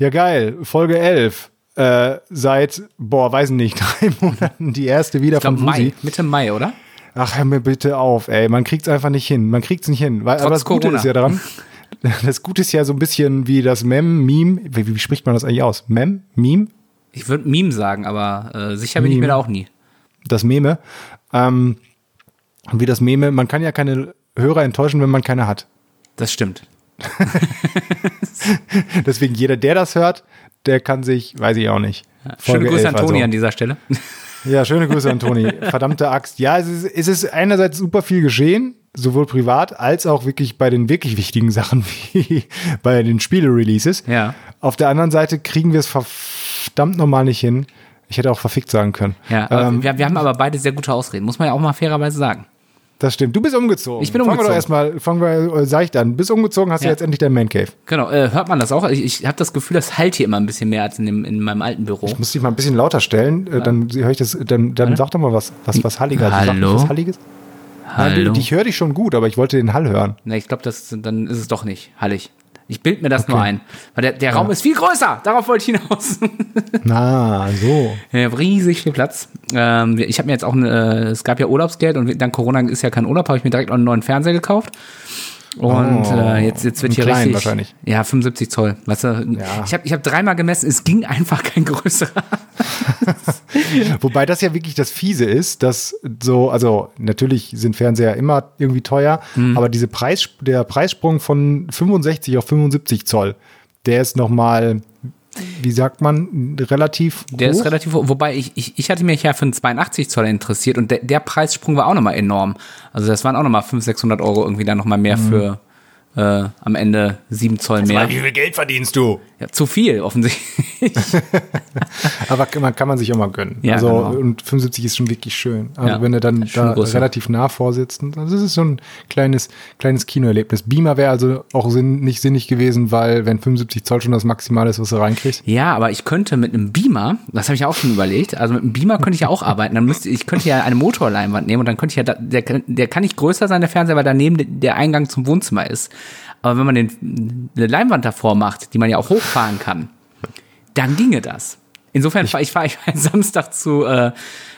Ja, geil. Folge 11. Äh, seit, boah, weiß nicht, drei Monaten die erste wieder Ich glaube von. Mai, Mitte Mai, oder? Ach, hör mir bitte auf, ey. Man kriegt's einfach nicht hin. Man kriegt's nicht hin. Weil, aber das Gute Corona. ist ja daran, das Gute ist ja so ein bisschen wie das Mem, Meme. Wie, wie spricht man das eigentlich aus? Mem? Meme? Ich würde Meme sagen, aber äh, sicher bin ich mir da auch nie. Das Meme. Ähm, wie das Meme. Man kann ja keine Hörer enttäuschen, wenn man keine hat. Das stimmt. Deswegen jeder, der das hört, der kann sich, weiß ich auch nicht. Schöne Folge Grüße 11 an Toni also. an dieser Stelle. Ja, schöne Grüße an Toni. Verdammte Axt. Ja, es ist, es ist einerseits super viel geschehen, sowohl privat als auch wirklich bei den wirklich wichtigen Sachen wie bei den Spiele-Releases. Ja. Auf der anderen Seite kriegen wir es verdammt normal nicht hin. Ich hätte auch verfickt sagen können. Ja, ähm, wir, wir haben aber beide sehr gute Ausreden, muss man ja auch mal fairerweise sagen. Das stimmt. Du bist umgezogen. Ich bin fangen umgezogen. Wir doch erstmal, fangen wir äh, seicht an. Bist umgezogen, hast du Ja. jetzt endlich dein Man Cave. Genau, äh, hört man das auch? Ich, ich habe das Gefühl, das halt hier immer ein bisschen mehr als in, dem, in meinem alten Büro. Muss dich mal ein bisschen lauter stellen, äh, dann höre ich das, dann, dann sag doch mal was, was, was Halliger. Sag Hallo? Was Halliges? Nein, Hallo? du- ich höre dich schon gut, aber ich wollte den Hall hören. Ne, ich glaube, dann ist es doch nicht hallig. Ich bild mir das nur ein. Weil der, der Raum ist viel größer. Darauf wollte ich hinaus. Na, so. Ja, riesig viel Platz. Ähm, ich habe mir jetzt auch, eine, äh, es gab ja Urlaubsgeld und dank Corona ist ja kein Urlaub, habe ich mir direkt auch einen neuen Fernseher gekauft. Und Oh, äh, jetzt, jetzt wird hier kleinen richtig. wahrscheinlich. Ja, 75 Zoll. Weißt du, Ja. ich habe ich hab dreimal gemessen, es ging einfach kein größerer. Wobei das ja wirklich das Fiese ist, dass so, also natürlich sind Fernseher immer irgendwie teuer, Mhm. aber diese Preis, der Preissprung von 65 auf 75 Zoll, der ist nochmal, wie sagt man, relativ Der hoch. ist relativ hoch. Wobei ich, ich, ich hatte mich ja für einen 82 Zoll interessiert und der, der Preissprung war auch nochmal enorm. Also das waren auch nochmal 500, 600 Euro irgendwie dann nochmal Mhm. mehr für äh, am Ende 7 Zoll mehr. Wie viel Geld verdienst du? Ja, zu viel offensichtlich. Aber kann man, kann man sich auch mal gönnen. Ja, also, genau. und 75 ist schon wirklich schön. Also, Ja, wenn er dann schon da größer. relativ nah vorsitzt. Also, das ist so ein kleines, kleines Kinoerlebnis. Beamer wäre also auch sinn, nicht sinnig gewesen, weil, wenn 75 Zoll schon das Maximale ist, was du reinkriegst. Ja, aber ich könnte mit einem Beamer, das habe ich auch schon überlegt, also mit einem Beamer könnte ich ja auch arbeiten. Dann müsste ich könnte ja eine Motorleinwand nehmen und dann könnte ich ja, da- der, kann- der kann nicht größer sein, der Fernseher, weil daneben der Eingang zum Wohnzimmer ist. Aber wenn man den, eine Leinwand davor macht, die man ja auch hochfahren kann, dann ginge das. Insofern fahre ich, fahr ich fahr Samstag zu äh,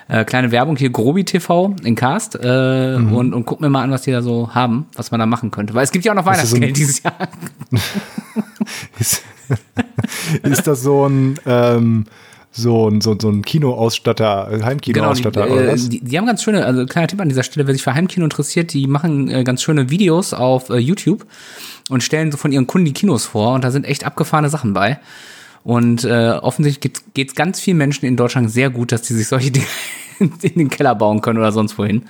äh, kleine Werbung hier, Grobi TV in Cast äh, Mhm. und, und guck mir mal an, was die da so haben, was man da machen könnte. Weil es gibt ja auch noch Weihnachtsgeld dieses Jahr. Ist, ist das so ein, ähm, so ein, so, so ein Kinoausstatter, äh, Genau, die, Heimkinoausstatter oder äh, was? die, die haben ganz schöne, also kleiner Tipp an dieser Stelle, wer sich für Heimkino interessiert, die machen äh, ganz schöne Videos auf äh, YouTube und stellen so von ihren Kunden die Kinos vor und da sind echt abgefahrene Sachen bei. Und äh, offensichtlich geht es ganz vielen Menschen in Deutschland sehr gut, dass die sich solche Dinge in den Keller bauen können oder sonst wohin.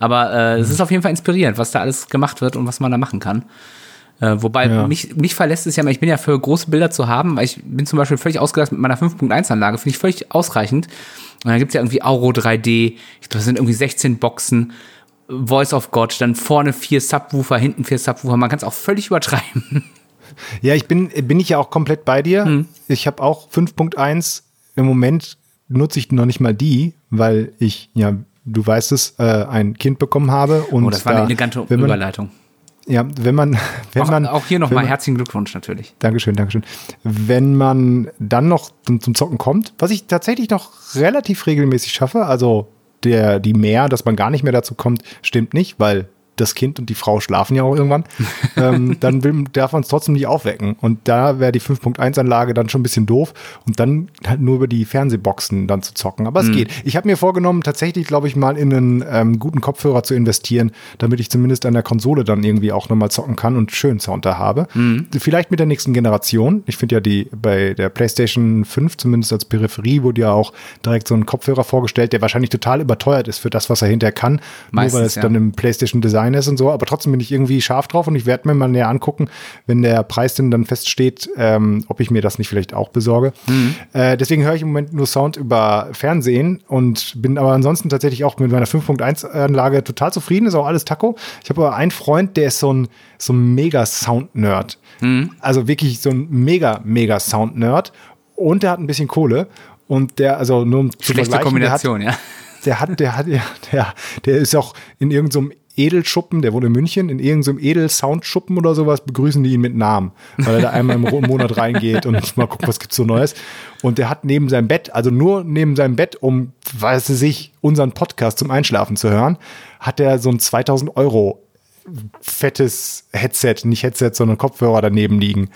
Aber äh, es ist auf jeden Fall inspirierend, was da alles gemacht wird und was man da machen kann. Äh, wobei Ja. mich, mich verlässt es ja mal, ich bin ja für große Bilder zu haben, weil ich bin zum Beispiel völlig ausgelastet mit meiner 5.1-Anlage, finde ich völlig ausreichend. Und dann gibt's ja irgendwie Auro 3D, ich glaube, das sind irgendwie 16 Boxen, Voice of God, dann vorne vier Subwoofer, hinten vier Subwoofer, man kann es auch völlig übertreiben. Ja, ich bin, bin ich ja auch komplett bei dir. Hm. Ich habe auch 5.1. Im Moment nutze ich noch nicht mal die, weil ich, ja, du weißt es, äh, ein Kind bekommen habe. Und Oh, das war eine da, elegante wenn man, Überleitung. Ja, wenn man, wenn Auch, man. auch hier nochmal herzlichen Glückwunsch natürlich. Dankeschön, Dankeschön. Wenn man dann noch zum, zum Zocken kommt, was ich tatsächlich noch relativ regelmäßig schaffe, also der, die mehr, dass man gar nicht mehr dazu kommt, stimmt nicht, weil das Kind und die Frau schlafen ja auch irgendwann, ähm, dann will, darf man es trotzdem nicht aufwecken. Und da wäre die 5.1-Anlage dann schon ein bisschen doof und dann halt nur über die Fernsehboxen dann zu zocken. Aber es geht. Ich habe mir vorgenommen, tatsächlich, glaube ich, mal in einen ähm, guten Kopfhörer zu investieren, damit ich zumindest an der Konsole dann irgendwie auch nochmal zocken kann und schön Sound da habe. Vielleicht mit der nächsten Generation. Ich finde ja die bei der PlayStation 5, zumindest als Peripherie, wurde ja auch direkt so ein Kopfhörer vorgestellt, der wahrscheinlich total überteuert ist für das, was er hinterher kann. Meistens, nur weil es ja. dann im PlayStation Design ist und so. Aber trotzdem bin ich irgendwie scharf drauf und ich werde mir mal näher angucken, wenn der Preis denn dann feststeht, ähm, ob ich mir das nicht vielleicht auch besorge. Mhm. Äh, deswegen höre ich im Moment nur Sound über Fernsehen und bin aber ansonsten tatsächlich auch mit meiner 5.1-Anlage total zufrieden. Ist auch alles Taco. Ich habe aber einen Freund, der ist so ein, so ein mega Sound-Nerd. Mhm. Also wirklich so ein mega, mega Sound-Nerd. Und der hat ein bisschen Kohle. Und der, also nur um zu Schlechte vergleichen, der hat- Kombination, ja. der hat, der hat, ja, der, der ist auch in irgendeinem Edelschuppen, der wohnt in München, in irgendeinem Edel-Soundschuppen oder sowas, begrüßen die ihn mit Namen, weil er da einmal im Monat reingeht und mal guckt, was gibt's so Neues. Und der hat neben seinem Bett, also nur neben seinem Bett, um, weiß sich, unseren Podcast zum Einschlafen zu hören, hat er so ein 2000 Euro fettes Headset, nicht Headset, sondern Kopfhörer daneben liegen.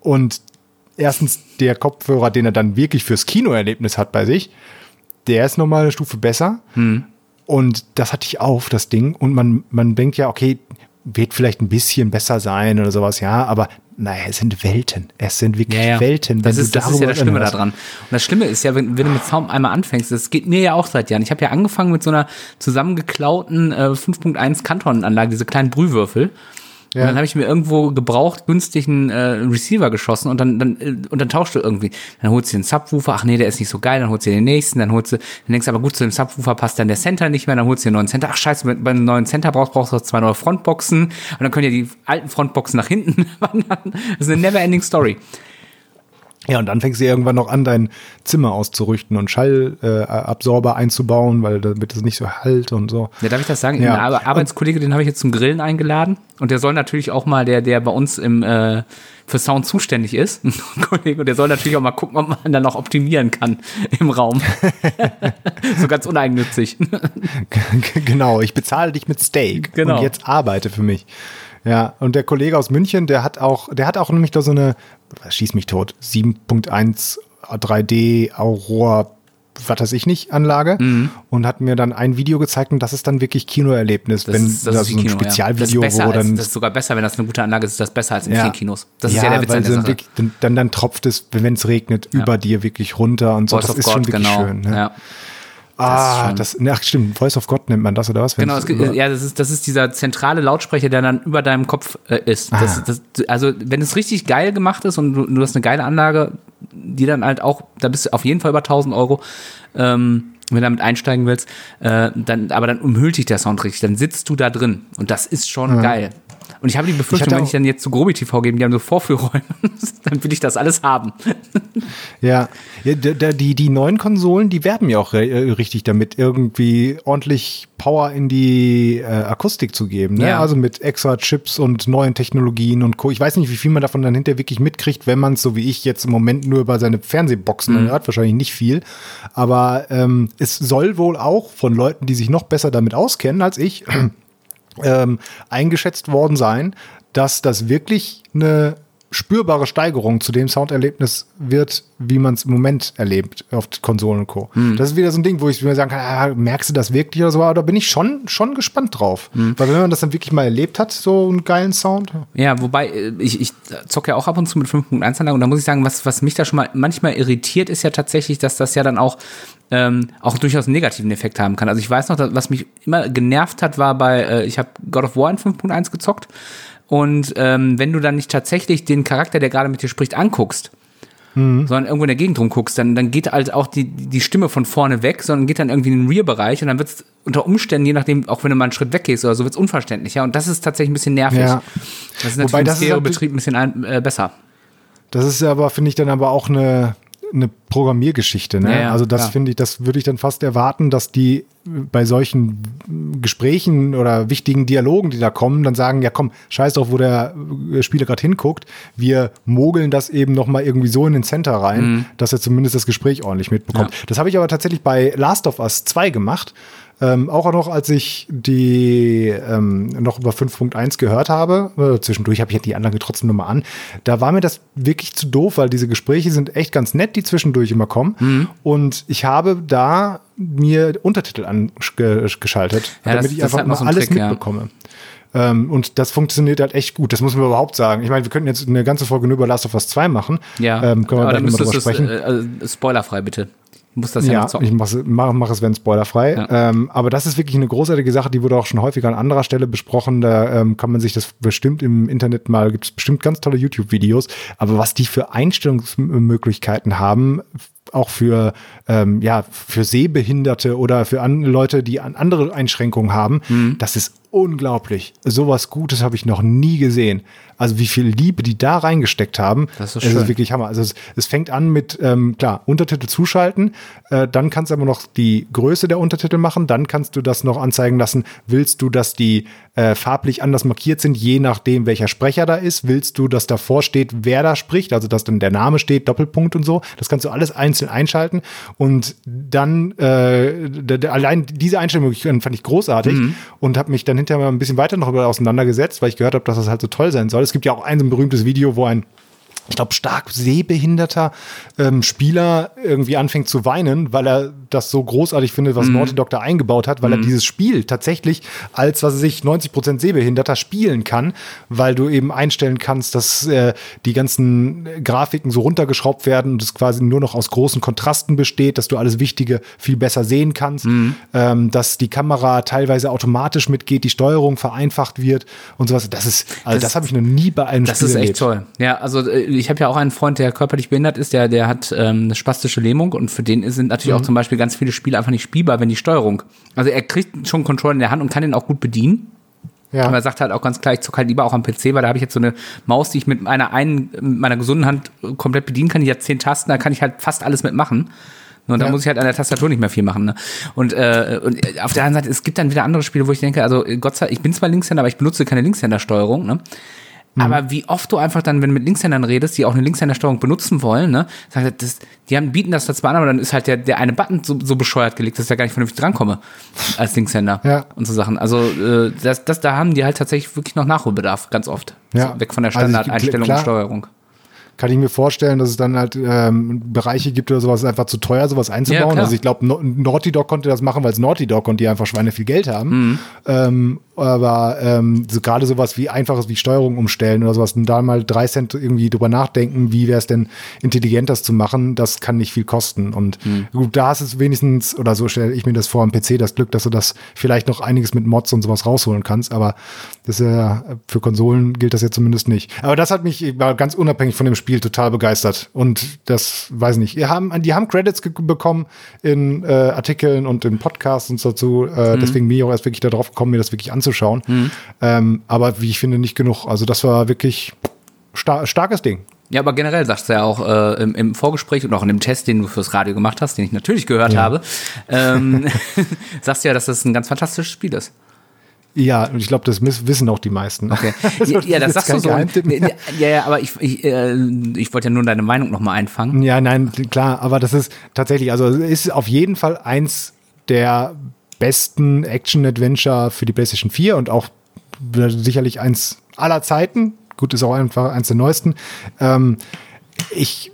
Und erstens der Kopfhörer, den er dann wirklich fürs Kinoerlebnis hat bei sich, der ist nochmal eine Stufe besser. Hm. Und das hatte ich auf, das Ding. Und man, man denkt ja, okay, wird vielleicht ein bisschen besser sein oder sowas, ja, aber naja, es sind Welten. Es sind wirklich Ja, ja. Welten. Das ist, das ist ja das Schlimme daran. Und das Schlimme ist ja, wenn, wenn du mit Sound einmal anfängst, das geht mir ja auch seit Jahren. Ich habe ja angefangen mit so einer zusammengeklauten äh, 5.1 Kanton-Anlage, diese kleinen Brühwürfel. Und Ja. dann habe ich mir irgendwo gebraucht günstigen äh, Receiver geschossen und dann, dann äh, und dann tauscht du irgendwie. Dann holst du den Subwoofer, ach nee, der ist nicht so geil, dann holst du den nächsten, dann holst du, dann denkst du aber gut, zu dem Subwoofer passt dann der Center nicht mehr, dann holst du den neuen Center, ach scheiße, wenn du einen neuen Center brauchst, brauchst du zwei neue Frontboxen und dann können ja die alten Frontboxen nach hinten wandern. Das ist eine never ending story. Ja, und dann fängst du irgendwann noch an, dein Zimmer auszurichten und Schallabsorber äh, einzubauen, weil damit es nicht so halt und so. Ja, darf ich das sagen? Ja. Ein Ar Arbeitskollege, den habe ich jetzt zum Grillen eingeladen und der soll natürlich auch mal, der, der bei uns im äh, für Sound zuständig ist, ein Kollege, und der soll natürlich auch mal gucken, ob man dann noch optimieren kann im Raum. so ganz uneigennützig. genau, ich bezahle dich mit Steak Genau. und jetzt arbeite für mich. Ja, und der Kollege aus München, der hat auch, der hat auch nämlich da so eine, schieß mich tot, 7.1 3D Aurora, was weiß ich nicht, Anlage und hat mir dann ein Video gezeigt und das ist dann wirklich Kinoerlebnis, Das wenn ist, das da ist so ein Kino, Spezialvideo, ja. das ist wo als, dann das ist sogar besser, wenn das eine gute Anlage ist, ist das besser als in vielen Kinos. Das ist ja, ja der Witz an der Sache. wirklich, dann, dann, dann tropft es, wenn es regnet, über dir wirklich runter und so. Voice das ist God, schon wirklich genau. schön. Ne? Ja. Ah, schon- das, ne, ach stimmt, Voice of God nennt man das oder was? Genau, es, ja, das ist, das ist dieser zentrale Lautsprecher, der dann über deinem Kopf äh, ist. Das, Ah. das, also, wenn es richtig geil gemacht ist und du, du hast eine geile Anlage, die dann halt auch, da bist du auf jeden Fall über 1000 Euro, ähm, wenn du damit einsteigen willst, äh, dann, aber dann umhüllt dich der Sound richtig, dann sitzt du da drin und das ist schon geil. Und ich habe die Befürchtung, hatte wenn ich dann jetzt zu Grobi TV gebe, die haben so Vorführräume, dann will ich das alles haben. Ja, ja die, die neuen Konsolen, die werben ja auch äh, richtig damit, irgendwie ordentlich Power in die äh, Akustik zu geben. Ne? Ja. Also mit extra Chips und neuen Technologien und Co. Ich weiß nicht, wie viel man davon dann hinterher wirklich mitkriegt, wenn man es, so wie ich jetzt im Moment nur über seine Fernsehboxen hört, wahrscheinlich nicht viel. Aber ähm, es soll wohl auch von Leuten, die sich noch besser damit auskennen als ich, ähm, eingeschätzt worden sein, dass das wirklich eine spürbare Steigerung zu dem Sounderlebnis wird, wie man es im Moment erlebt auf Konsolen und Co. Das ist wieder so ein Ding, wo ich mir sagen kann, ah, merkst du das wirklich oder so, aber da bin ich schon, schon gespannt drauf. Weil wenn man das dann wirklich mal erlebt hat, so einen geilen Sound. Ja, wobei, äh, ich, ich zocke ja auch ab und zu mit 5.1 Anlage und da muss ich sagen, was, was mich da schon mal manchmal irritiert, ist ja tatsächlich, dass das ja dann auch, ähm, auch durchaus einen negativen Effekt haben kann. Also ich weiß noch, dass, was mich immer genervt hat, war bei, äh, ich habe God of War in 5.1 gezockt und ähm, wenn du dann nicht tatsächlich den Charakter, der gerade mit dir spricht, anguckst, sondern irgendwo in der Gegend rumguckst, dann, dann geht halt auch die, die Stimme von vorne weg, sondern geht dann irgendwie in den Rear-Bereich und dann wird es unter Umständen, je nachdem, auch wenn du mal einen Schritt weggehst oder so, wird es unverständlicher und das ist tatsächlich ein bisschen nervig. Ja. Das ist natürlich Wobei im das ist Stereo-Betrieb ein bisschen ein, äh, besser. Das ist aber, finde ich, dann aber auch eine, eine Programmiergeschichte. Ne? Ja, ja, also das finde ich, das würde ich dann fast erwarten, dass die bei solchen Gesprächen oder wichtigen Dialogen, die da kommen, dann sagen, ja komm, scheiß drauf, wo der äh, Spieler gerade hinguckt. Wir mogeln das eben noch mal irgendwie so in den Center rein, Mhm. dass er zumindest das Gespräch ordentlich mitbekommt. Das habe ich aber tatsächlich bei Last of Us 2 gemacht. Ähm, auch noch, als ich die ähm, noch über 5.1 gehört habe, äh, zwischendurch habe ich ja die Anlage trotzdem nochmal an, da war mir das wirklich zu doof, weil diese Gespräche sind echt ganz nett, die zwischendurch immer kommen. Mhm. Und ich habe da mir Untertitel angeschaltet, Ja, das- damit ich das ist einfach halt mal so ein alles Trick, ja. mitbekomme. Ähm, und das funktioniert halt echt gut. Das muss man überhaupt sagen. Ich meine, wir könnten jetzt eine ganze Folge nur über Last of Us 2 machen. Ja, Ähm, können wir aber dann drüber müsstest es, sprechen. äh, also, spoilerfrei bitte. Du musst das ja, Ja, noch zocken. ich mache mach, mach es, wenn spoilerfrei. Ja. Ähm, aber das ist wirklich eine großartige Sache, die wurde auch schon häufiger an anderer Stelle besprochen. Da ähm, kann man sich das bestimmt im Internet mal, gibt es bestimmt ganz tolle YouTube-Videos. Aber was die für Einstellungsmöglichkeiten haben, auch für ähm, ja für Sehbehinderte oder für an, Leute, die an andere Einschränkungen haben, Mhm. das ist unglaublich. Sowas Gutes habe ich noch nie gesehen. Also wie viel Liebe die da reingesteckt haben. Das ist es schön. ist wirklich Hammer. Also es, es fängt an mit, ähm, klar, Untertitel zuschalten. Äh, dann kannst du aber noch die Größe der Untertitel machen. Dann kannst du das noch anzeigen lassen. Willst du, dass die äh, farblich anders markiert sind, je nachdem, welcher Sprecher da ist? Willst du, dass davor steht, wer da spricht? Also dass dann der Name steht, Doppelpunkt und so. Das kannst du alles einzeln einschalten. Und dann äh, allein diese Einstellung fand ich großartig und habe mich dann hinterher mal ein bisschen weiter noch über auseinandergesetzt, weil ich gehört habe, dass das halt so toll sein soll. Es gibt ja auch ein so ein berühmtes Video, wo ein ich glaube, stark sehbehinderter ähm, Spieler irgendwie anfängt zu weinen, weil er das so großartig findet, was Naughty Dog da eingebaut hat, weil er dieses Spiel tatsächlich als, was weiß ich, 90% Sehbehinderter spielen kann, weil du eben einstellen kannst, dass äh, die ganzen Grafiken so runtergeschraubt werden und es quasi nur noch aus großen Kontrasten besteht, dass du alles Wichtige viel besser sehen kannst, ähm, dass die Kamera teilweise automatisch mitgeht, die Steuerung vereinfacht wird und sowas. Das ist, also das, Das- habe ich noch nie bei einem Das Spiel ist echt erlebt. toll. Ja, also äh, ich habe ja auch einen Freund, der körperlich behindert ist, der, der hat ähm, eine spastische Lähmung und für den sind natürlich auch zum Beispiel ganz viele Spiele einfach nicht spielbar, wenn die Steuerung. Also er kriegt schon Controller in der Hand und kann den auch gut bedienen. Ja. Aber er sagt halt auch ganz klar, ich zocke halt lieber auch am PC, weil da habe ich jetzt so eine Maus, die ich mit meiner einen, mit meiner gesunden Hand äh, komplett bedienen kann. Die hat zehn Tasten, da kann ich halt fast alles mitmachen. Und da Ja. muss ich halt an der Tastatur nicht mehr viel machen. Ne? Und, äh, und auf der anderen Seite, es gibt dann wieder andere Spiele, wo ich denke, also Gott sei Dank, ich bin zwar Linkshänder, aber ich benutze keine Linkshändersteuerung. Ne? Aber wie oft du einfach dann, wenn du mit Linkshändern redest, die auch eine Linkshändersteuerung benutzen wollen, ne, sagt er, das, die haben, bieten das zwar an, aber dann ist halt der, der eine Button so, so bescheuert gelegt, dass ich da gar nicht vernünftig drankomme als Linkshänder Ja. und so Sachen. Also äh, das, das, da haben die halt tatsächlich wirklich noch Nachholbedarf, ganz oft. Ja. So, weg von der Also Standardeinstellung klar. und Steuerung. kann ich mir vorstellen, dass es dann halt ähm, Bereiche gibt oder sowas, einfach zu teuer, sowas Ja, einzubauen. klar. also ich glaube, no Naughty Dog konnte das machen, weil es Naughty Dog und die einfach Schweine viel Geld haben. Mhm. Ähm, aber ähm, so gerade sowas wie einfaches wie Steuerung umstellen oder sowas, und da mal drei Cent irgendwie drüber nachdenken, wie wäre es denn intelligent, das zu machen, das kann nicht viel kosten. Und Mhm. gut, da hast es wenigstens, oder so stelle ich mir das vor am PC, das Glück, dass du das vielleicht noch einiges mit Mods und sowas rausholen kannst. Aber das ist ja, für Konsolen gilt das ja zumindest nicht. Aber das hat mich ich war ganz unabhängig von dem Spiel total begeistert. Und das weiß nicht. Die haben, die haben Credits bekommen in äh, Artikeln und in Podcasts und so dazu. Äh, Deswegen bin ich auch erst wirklich darauf gekommen, mir das wirklich anzuschauen. Ähm, aber wie ich finde, nicht genug. Also das war wirklich star starkes Ding. Ja, aber generell sagst du ja auch äh, im, im Vorgespräch und auch in dem Test, den du fürs Radio gemacht hast, den ich natürlich gehört habe, ähm, sagst du ja, dass das ein ganz fantastisches Spiel ist. Ja, und ich glaube, das wissen auch die meisten. Okay. Also, ja, das sagst du so. Ja, ja, aber ich, ich, äh, ich wollte ja nur deine Meinung nochmal einfangen. Ja, nein, klar, aber das ist tatsächlich, also es ist auf jeden Fall eins der besten Action-Adventure für die PlayStation 4 und auch sicherlich eins aller Zeiten. Gut, ist auch einfach eins der neuesten. Ähm, ich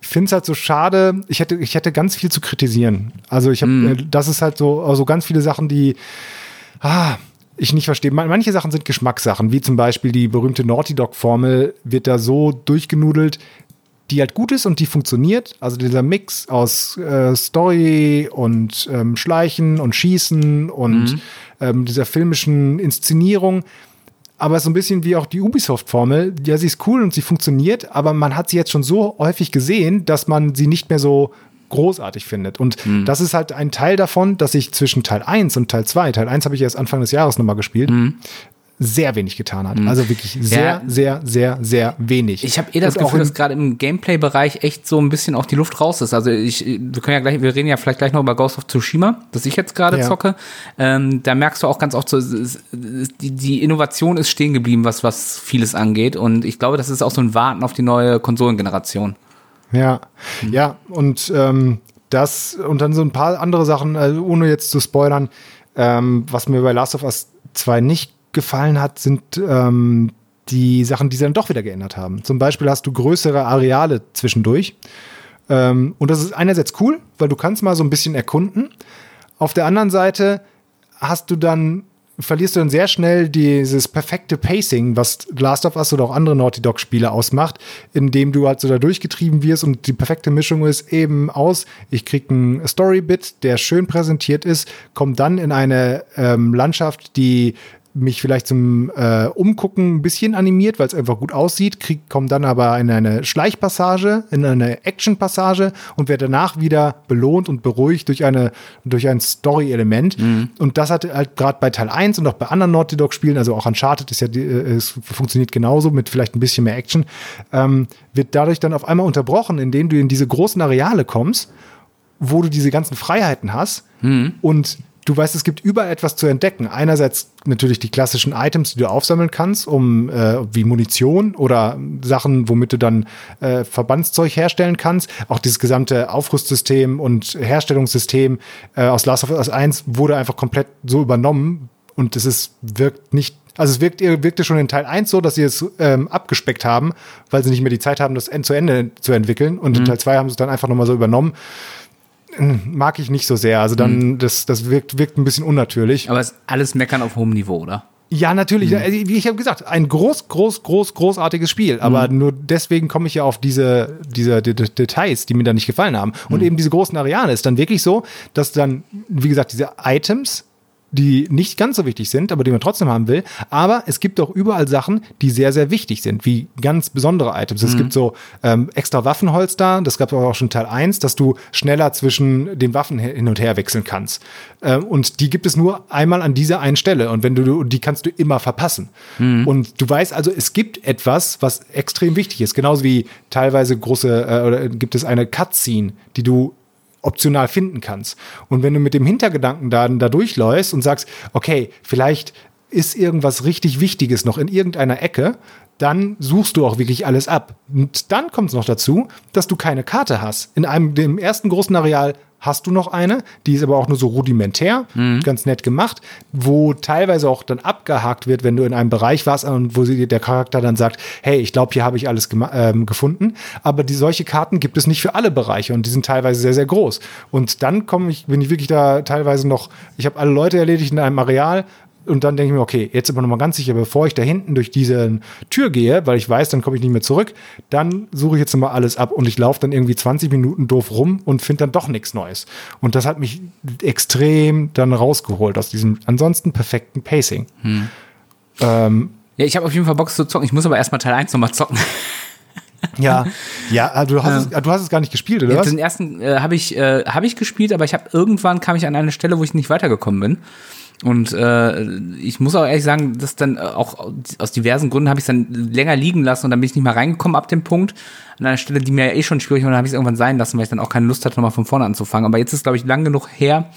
finde es halt so schade. Ich hätte, ich hätte ganz viel zu kritisieren. Also ich habe, äh, das ist halt so, also ganz viele Sachen, die ah, ich nicht verstehe. Man- Manche Sachen sind Geschmackssachen, wie zum Beispiel die berühmte Naughty Dog-Formel wird da so durchgenudelt, die halt gut ist und die funktioniert. Also dieser Mix aus äh, Story und ähm, Schleichen und Schießen und ähm, dieser filmischen Inszenierung. Aber so ein bisschen wie auch die Ubisoft-Formel. Ja, sie ist cool und sie funktioniert, aber man hat sie jetzt schon so häufig gesehen, dass man sie nicht mehr so großartig findet. Und das ist halt ein Teil davon, dass ich zwischen Teil 1 und Teil 2, Teil 1 habe ich erst Anfang des Jahres nochmal gespielt, sehr wenig getan hat. Also wirklich sehr, Ja. sehr, sehr, sehr wenig. Ich habe eh das Und Gefühl, dass gerade im Gameplay-Bereich echt so ein bisschen auch die Luft raus ist. Also ich, wir können ja gleich, wir reden ja vielleicht gleich noch über Ghost of Tsushima, das ich jetzt gerade Ja. zocke. Ähm, da merkst du auch ganz oft so, die, die Innovation ist stehen geblieben, was, was vieles angeht. Und ich glaube, das ist auch so ein Warten auf die neue Konsolengeneration. Ja, ja, und ähm, das und dann so ein paar andere Sachen, also ohne jetzt zu spoilern, ähm, was mir bei Last of Us 2 nicht gefallen hat, sind ähm, die Sachen, die sie dann doch wieder geändert haben. Zum Beispiel hast du größere Areale zwischendurch. Ähm, und das ist einerseits cool, weil du kannst mal so ein bisschen erkunden. Auf der anderen Seite hast du dann, verlierst du dann sehr schnell dieses perfekte Pacing, was Last of Us oder auch andere Naughty Dog Spiele ausmacht, indem du halt so da durchgetrieben wirst und die perfekte Mischung ist eben aus, ich krieg einen Story-Bit, der schön präsentiert ist, kommt dann in eine ähm, Landschaft, die mich vielleicht zum äh, Umgucken ein bisschen animiert, weil es einfach gut aussieht, krieg, komme dann aber in eine Schleichpassage, in eine Actionpassage und werde danach wieder belohnt und beruhigt durch eine durch ein Story-Element. Mhm. Und das hat halt gerade bei Teil 1 und auch bei anderen Naughty Dog-Spielen, also auch Uncharted ist ja, äh, es funktioniert genauso mit vielleicht ein bisschen mehr Action, ähm, wird dadurch dann auf einmal unterbrochen, indem du in diese großen Areale kommst, wo du diese ganzen Freiheiten hast mhm. und du weißt, es gibt überall etwas zu entdecken. Einerseits natürlich die klassischen Items, die du aufsammeln kannst, um äh, wie Munition oder Sachen, womit du dann äh, Verbandszeug herstellen kannst. Auch dieses gesamte Aufrüstsystem und Herstellungssystem äh, aus Last of Us 1 wurde einfach komplett so übernommen und es ist, wirkt nicht also es wirkt, wirkte schon in Teil 1 so, dass sie es ähm, abgespeckt haben, weil sie nicht mehr die Zeit haben, das End zu Ende zu entwickeln. Und mhm. in Teil 2 haben sie es dann einfach nochmal so übernommen mag ich nicht so sehr. Also dann, mhm. das, das wirkt, wirkt ein bisschen unnatürlich. Aber es ist alles Meckern auf hohem Niveau, oder? Ja, natürlich. Mhm. Wie ich habe gesagt, ein groß, groß, groß, großartiges Spiel. Aber mhm. nur deswegen komme ich ja auf diese, diese D D Details, die mir da nicht gefallen haben. Und mhm. eben diese großen Areale ist dann wirklich so, dass dann, wie gesagt, diese Items die nicht ganz so wichtig sind, aber die man trotzdem haben will. Aber es gibt auch überall Sachen, die sehr, sehr wichtig sind, wie ganz besondere Items. Mhm. Es gibt so ähm, extra Waffenholster, das gab es auch schon Teil 1, dass du schneller zwischen den Waffen hin und her wechseln kannst. Ähm, und die gibt es nur einmal an dieser einen Stelle. Und wenn du, die kannst du immer verpassen. Mhm. Und du weißt also, es gibt etwas, was extrem wichtig ist. Genauso wie teilweise große, äh, oder gibt es eine Cutscene, die du optional finden kannst. Und wenn du mit dem Hintergedanken da, da durchläufst und sagst, okay, vielleicht ist irgendwas richtig Wichtiges noch in irgendeiner Ecke, dann suchst du auch wirklich alles ab. Und dann kommt es noch dazu, dass du keine Karte hast. In einem dem ersten großen Areal hast du noch eine, die ist aber auch nur so rudimentär, mhm. ganz nett gemacht, wo teilweise auch dann abgehakt wird, wenn du in einem Bereich warst und wo sie, der Charakter dann sagt, hey, ich glaube, hier habe ich alles ähm, gefunden. Aber die solche Karten gibt es nicht für alle Bereiche und die sind teilweise sehr, sehr groß. Und dann komme ich, bin ich wirklich da teilweise noch, ich habe alle Leute erledigt in einem Areal, und dann denke ich mir, okay, jetzt aber nochmal ganz sicher, bevor ich da hinten durch diese Tür gehe, weil ich weiß, dann komme ich nicht mehr zurück, dann suche ich jetzt nochmal alles ab und ich laufe dann irgendwie 20 Minuten doof rum und finde dann doch nichts Neues. Und das hat mich extrem dann rausgeholt aus diesem ansonsten perfekten Pacing. Hm. Ähm, ja, ich habe auf jeden Fall Bock zu zocken. Ich muss aber erstmal Teil 1 nochmal zocken. Ja, ja, also du hast, ja. Es, du hast es gar nicht gespielt, oder? Ja, was? Den ersten äh, habe ich, äh, hab ich gespielt, aber ich habe irgendwann kam ich an eine Stelle, wo ich nicht weitergekommen bin. Und äh, ich muss auch ehrlich sagen, dass dann auch aus diversen Gründen habe ich es dann länger liegen lassen und dann bin ich nicht mehr reingekommen ab dem Punkt. An einer Stelle, die mir ja eh schon schwierig war, dann habe ich es irgendwann sein lassen, weil ich dann auch keine Lust hatte, nochmal von vorne anzufangen. Aber jetzt ist, glaube ich, lang genug her,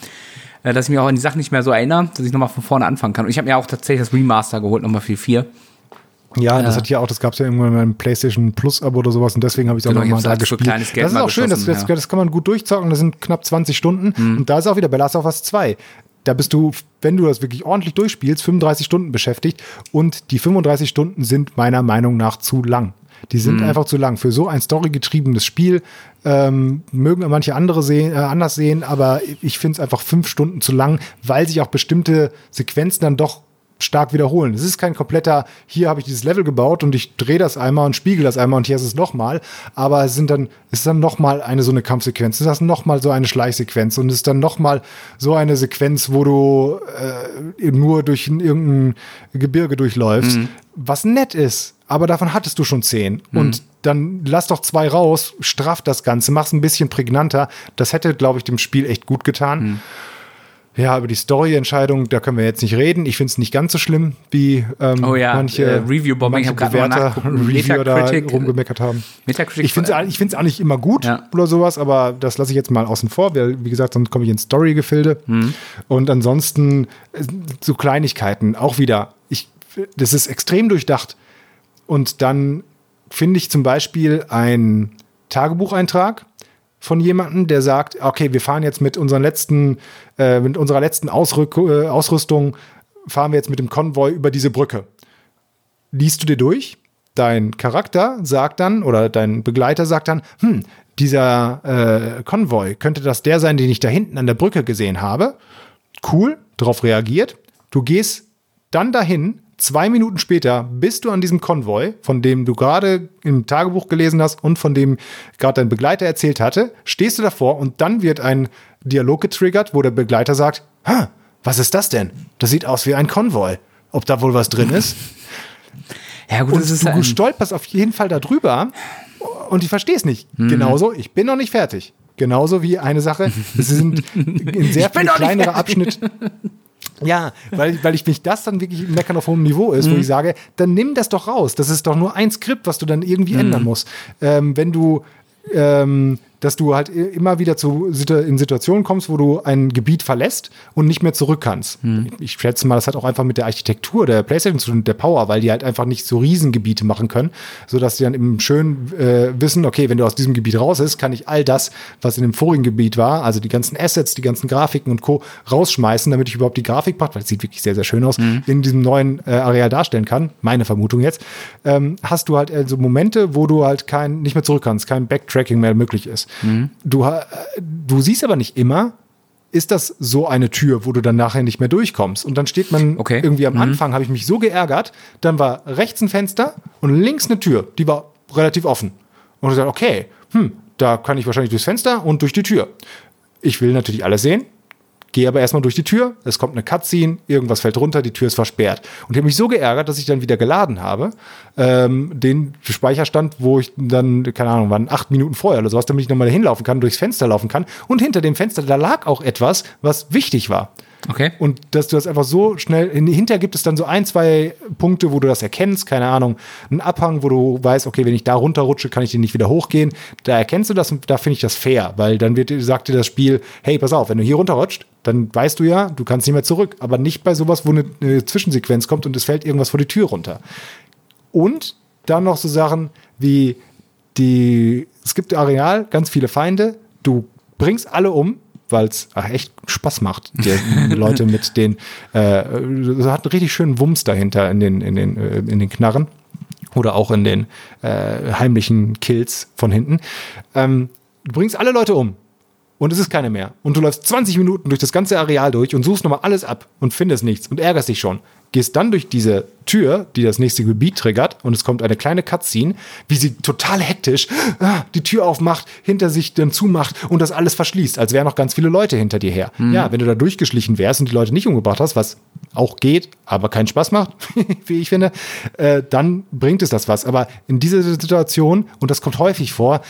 äh, dass ich mich auch an die Sachen nicht mehr so erinnere, dass ich nochmal von vorne anfangen kann. Und ich habe mir auch tatsächlich das Remaster geholt, nochmal für vier. Ja, das hat ja auch, das gab es ja irgendwann in PlayStation Plus Abo oder sowas und deswegen habe ich es auch genau, nochmal da gespielt. das ist auch schön, das, das, das, kann man gut durchzocken, das sind knapp 20 Stunden mhm. und da ist auch wieder bei Last of Us 2 da bist du, wenn du das wirklich ordentlich durchspielst, 35 Stunden beschäftigt und die 35 Stunden sind meiner Meinung nach zu lang. Die sind mhm. einfach zu lang. Für so ein storygetriebenes Spiel ähm, mögen manche andere sehen, äh, anders sehen, aber ich finde es einfach fünf Stunden zu lang, weil sich auch bestimmte Sequenzen dann doch stark wiederholen. Es ist kein kompletter, hier habe ich dieses Level gebaut und ich drehe das einmal und spiegel das einmal und hier ist es nochmal. Aber es sind dann, es ist dann nochmal eine so eine Kampfsequenz, es ist dann nochmal so eine Schleichsequenz und es ist dann nochmal so eine Sequenz, wo du äh, nur durch irgendein Gebirge durchläufst, mhm. was nett ist. Aber davon hattest du schon zehn. Mhm. Und dann lass doch zwei raus, straff das Ganze, mach's ein bisschen prägnanter. Das hätte, glaube ich, dem Spiel echt gut getan. Mhm. Ja, über die Story-Entscheidung, da können wir jetzt nicht reden. Ich finde es nicht ganz so schlimm, wie ähm, oh ja, manche, äh, Review-Bombing, manche Bewerter, Reviewer da rumgemeckert haben. Metacritic ich finde es ich eigentlich immer gut ja. oder sowas, aber das lasse ich jetzt mal außen vor. Weil, wie gesagt, sonst komme ich ins Story-Gefilde. Mhm. Und ansonsten äh, so Kleinigkeiten, auch wieder. Ich, das ist extrem durchdacht. Und dann finde ich zum Beispiel ein Tagebucheintrag, von jemandem, der sagt, okay, wir fahren jetzt mit unseren letzten, äh, mit unserer letzten Ausrück äh, Ausrüstung, fahren wir jetzt mit dem Konvoi über diese Brücke. Liest du dir durch? Dein Charakter sagt dann, oder dein Begleiter sagt dann, hm, dieser äh, Konvoi, könnte das der sein, den ich da hinten an der Brücke gesehen habe? Cool, darauf reagiert. Du gehst dann dahin, Zwei Minuten später bist du an diesem Konvoi, von dem du gerade im Tagebuch gelesen hast und von dem gerade dein Begleiter erzählt hatte, stehst du davor und dann wird ein Dialog getriggert, wo der Begleiter sagt, was ist das denn? Das sieht aus wie ein Konvoi. ob da wohl was drin ist. Ja, gut, Und das ist du stolperst auf jeden Fall darüber und ich verstehe es nicht. Mhm. Genauso, ich bin noch nicht fertig. Genauso wie eine Sache, es sind in sehr bin viele noch Ja, weil, weil ich mich das dann wirklich meckern auf hohem Niveau ist, wo Mhm. ich sage, dann nimm das doch raus. Das ist doch nur ein Skript, was du dann irgendwie Mhm. ändern musst. Ähm, wenn du ähm, dass du halt immer wieder zu, in Situationen kommst, wo du ein Gebiet verlässt und nicht mehr zurück kannst. Hm. Ich schätze mal, das hat auch einfach mit der Architektur der PlayStation zu tun, der Power, weil die halt einfach nicht so Riesengebiete machen können, sodass die dann eben schön äh, wissen, okay, wenn du aus diesem Gebiet raus ist, kann ich all das, was in dem vorigen Gebiet war, also die ganzen Assets, die ganzen Grafiken und Co. rausschmeißen, damit ich überhaupt die Grafikpracht, weil es sieht wirklich sehr, sehr schön aus, in diesem neuen äh, Areal darstellen kann. Meine Vermutung jetzt. Ähm, hast du halt äh, so Momente, wo du halt kein, nicht mehr zurück kannst, kein Backtracking mehr möglich ist. Du, ha- du siehst aber nicht immer, ist das so eine Tür, wo du dann nachher nicht mehr durchkommst. Und dann steht man Okay. irgendwie am Anfang, habe ich mich so geärgert, dann war rechts ein Fenster und links eine Tür, die war relativ offen. Und ich gesagt, okay, hm, da kann ich wahrscheinlich durchs Fenster und durch die Tür. Ich will natürlich alles sehen, gehe aber erstmal durch die Tür, es kommt eine Cutscene, irgendwas fällt runter, die Tür ist versperrt. Und ich habe mich so geärgert, dass ich dann wieder geladen habe, ähm, den Speicherstand, wo ich dann, keine Ahnung, waren acht Minuten vorher oder sowas, damit ich nochmal hinlaufen kann, durchs Fenster laufen kann. Und hinter dem Fenster, da lag auch etwas, was wichtig war. Okay. Und dass du das einfach so schnell, in- hinterher gibt es dann so ein, zwei Punkte, wo du das erkennst, keine Ahnung, ein Abhang, wo du weißt, okay, wenn ich da runterrutsche, kann ich den nicht wieder hochgehen. Da erkennst du das und da finde ich das fair, weil dann wird, sagt dir das Spiel, hey, pass auf, wenn du hier runterrutscht, dann weißt du ja, du kannst nicht mehr zurück. Aber nicht bei sowas, wo eine, eine Zwischensequenz kommt und es fällt irgendwas vor die Tür runter. Und dann noch so Sachen wie die, es gibt Areal, ganz viele Feinde, du bringst alle um, weil es echt Spaß macht, die Leute mit den, äh, hat einen richtig schönen Wumms dahinter in den, in den, äh, in den Knarren oder auch in den äh, heimlichen Kills von hinten. Ähm, du bringst alle Leute um und es ist keine mehr. Und du läufst 20 Minuten durch das ganze Areal durch und suchst nochmal alles ab und findest nichts und ärgerst dich schon. Gehst dann durch diese Tür, die das nächste Gebiet triggert, und es kommt eine kleine Cutscene, wie sie total hektisch ah, die Tür aufmacht, hinter sich dann zumacht und das alles verschließt, als wären noch ganz viele Leute hinter dir her. Ja, wenn du da durchgeschlichen wärst und die Leute nicht umgebracht hast, was auch geht, aber keinen Spaß macht, wie ich finde, äh, dann bringt es das was. Aber in dieser Situation, und das kommt häufig vor,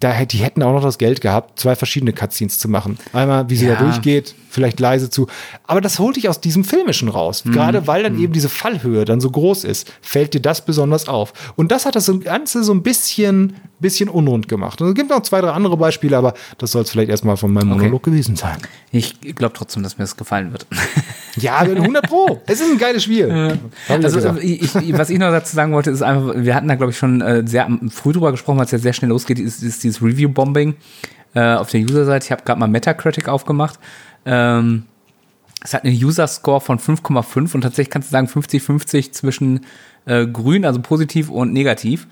da hätt- die hätten auch noch das Geld gehabt, zwei verschiedene Cutscenes zu machen. Einmal, wie sie Ja. da durchgeht, vielleicht leise zu. Aber das holt dich aus diesem Filmischen raus. Mhm. Gerade weil dann eben diese Fallhöhe dann so groß ist, fällt dir das besonders auf. Und das hat das Ganze so ein bisschen, bisschen unrund gemacht. Und es gibt noch zwei, drei andere Beispiele, aber das soll es vielleicht erstmal von meinem Okay. Monolog gewesen sein. Ich glaube trotzdem, dass mir das gefallen wird. Ja, 100 Pro. es ist ein geiles Spiel. Also, gesagt. ich, was ich noch dazu sagen wollte, ist einfach, wir hatten da, glaube ich, schon äh, sehr früh drüber gesprochen, weil es ja sehr schnell losgeht, ist, ist dieses Review-Bombing äh, auf der User-Seite. Ich habe gerade mal Metacritic aufgemacht. Ähm, es hat einen User-Score von 5,5 und tatsächlich kannst du sagen 50-50 zwischen äh, grün, also positiv und negativ.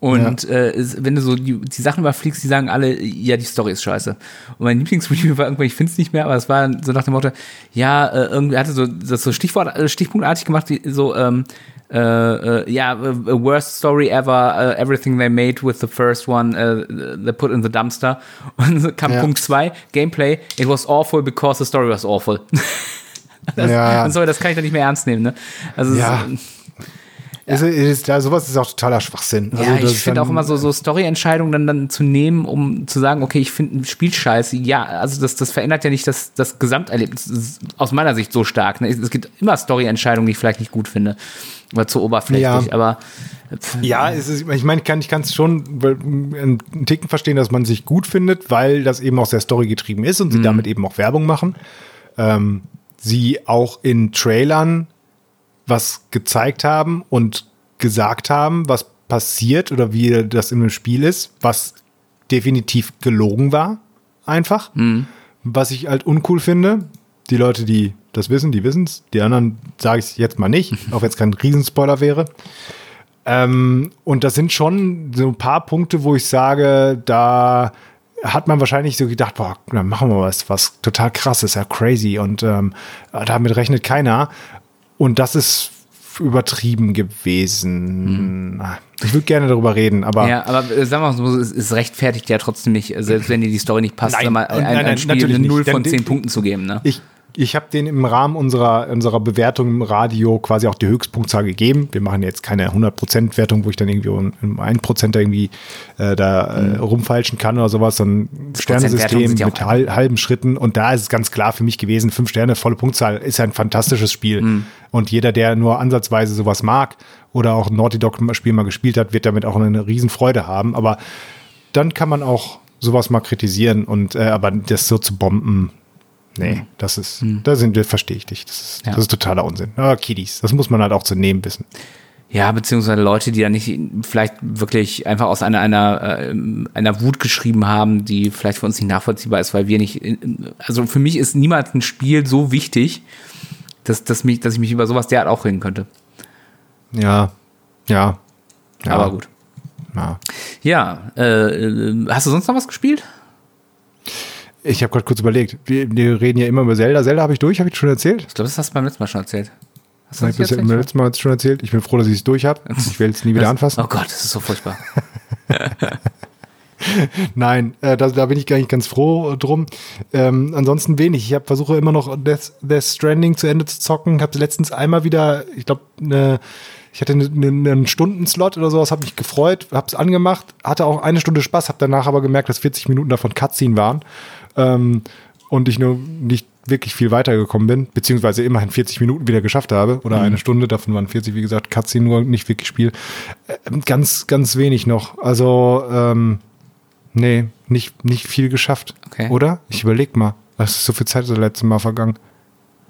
Und äh, es, wenn du so die, die Sachen überfliegst, die sagen alle, ja, die Story ist scheiße. Und mein Lieblingsreview war irgendwann, ich finde es nicht mehr, aber es war so nach dem Motto, ja, äh, irgendwie hatte so das so Stichwort, äh, stichpunktartig gemacht, die, so, ähm, äh, äh, ja, äh, worst story ever, uh, everything they made with the first one, uh, they put in the dumpster. Und so kam Ja. Punkt zwei Gameplay, it was awful because the story was awful. das, Ja. Und sorry, das kann ich doch nicht mehr ernst nehmen, ne? Also, es Ja. ist- ist, ja, sowas ist auch totaler Schwachsinn. Also, ja, das ich finde auch immer so, so Story-Entscheidungen dann, dann zu nehmen, um zu sagen, okay, ich finde ein Spiel scheiße. Ja, also das, das verändert ja nicht das, das Gesamterlebnis aus meiner Sicht so stark. Ne? Es gibt immer Story-Entscheidungen, die ich vielleicht nicht gut finde. Oder zu oberflächlich, Ja. aber pff, Ja, es ist, ich meine, ich kann, es schon einen Ticken verstehen, dass man sich gut findet, weil das eben auch sehr storygetrieben ist und sie damit eben auch Werbung machen. Ähm, sie auch in Trailern was gezeigt haben und gesagt haben, was passiert oder wie das in dem Spiel ist, was definitiv gelogen war, einfach. Was ich halt uncool finde. Die Leute, die das wissen, die wissen es. Die anderen sage ich jetzt mal nicht, auch wenn es kein Riesenspoiler wäre. Ähm, und das sind schon so ein paar Punkte, wo ich sage, da hat man wahrscheinlich so gedacht, boah, dann machen wir was, was total krass ist, ja crazy und ähm, damit rechnet keiner. Und das ist übertrieben gewesen. Ich würde gerne darüber reden, aber ja, aber äh, sagen wir mal so, es, es rechtfertigt ja trotzdem nicht, äh, selbst wenn dir die Story nicht passt, Nein, mal, ein, nein, ein nein, Spiel natürlich eine nicht. 0 von Dann- 10 Punkten zu geben. Ne? ich, ich habe den im Rahmen unserer, unserer Bewertung im Radio quasi auch die Höchstpunktzahl gegeben. Wir machen jetzt keine 100% Wertung, wo ich dann irgendwie um, um 1% irgendwie äh, da äh, Mhm. rumfeilschen kann oder sowas, sondern ja auch mit hal halben Schritten. Und da ist es ganz klar für mich gewesen, fünf Sterne, volle Punktzahl, ist ein fantastisches Spiel. Mhm. Und jeder, der nur ansatzweise sowas mag oder auch ein Naughty Dog-Spiel mal gespielt hat, wird damit auch eine Riesenfreude haben. Aber dann kann man auch sowas mal kritisieren und äh, aber das so zu bomben, nee, das ist, da sind wir, verstehe ich dich. Das ist, Ja. das ist totaler Unsinn. Ah, Kiddies, das muss man halt auch zu nehmen wissen. Ja, beziehungsweise Leute, die da nicht vielleicht wirklich einfach aus einer, einer, äh, einer Wut geschrieben haben, die vielleicht für uns nicht nachvollziehbar ist, weil wir nicht, also für mich ist niemals ein Spiel so wichtig, dass, dass, mich, dass ich mich über sowas derart aufregen könnte. Ja, ja. ja Aber gut. Ja. Ja, äh, hast du sonst noch was gespielt? Ich habe gerade kurz überlegt, wir, wir reden ja immer über Zelda. Zelda habe ich durch, habe ich schon erzählt? Ich glaube, das hast du beim letzten Mal schon erzählt. Hast du ich das das beim letzten Mal schon erzählt? Ich bin froh, dass ich es durch habe. Ich will es nie wieder anfassen. Oh Gott, das ist so furchtbar. Nein, äh, da, da bin ich gar nicht ganz froh drum. Ähm, ansonsten wenig. Ich hab, versuche immer noch Death, Death Stranding zu Ende zu zocken. Habe letztens einmal wieder, ich glaube, ne, ich hatte einen ne, ne, einen Stundenslot oder sowas, habe mich gefreut, habe es angemacht, hatte auch eine Stunde Spaß, habe danach aber gemerkt, dass 40 Minuten davon Cutscene waren ähm, und ich nur nicht wirklich viel weitergekommen bin, beziehungsweise immerhin 40 Minuten wieder geschafft habe oder eine Stunde, davon waren 40, wie gesagt, Cutscene nur nicht wirklich Spiel. Ähm, ganz, ganz wenig noch. Also, ähm, Nee, nicht, nicht viel geschafft. Okay. Oder? Ich überleg mal. Was ist so viel Zeit das letzte Mal vergangen?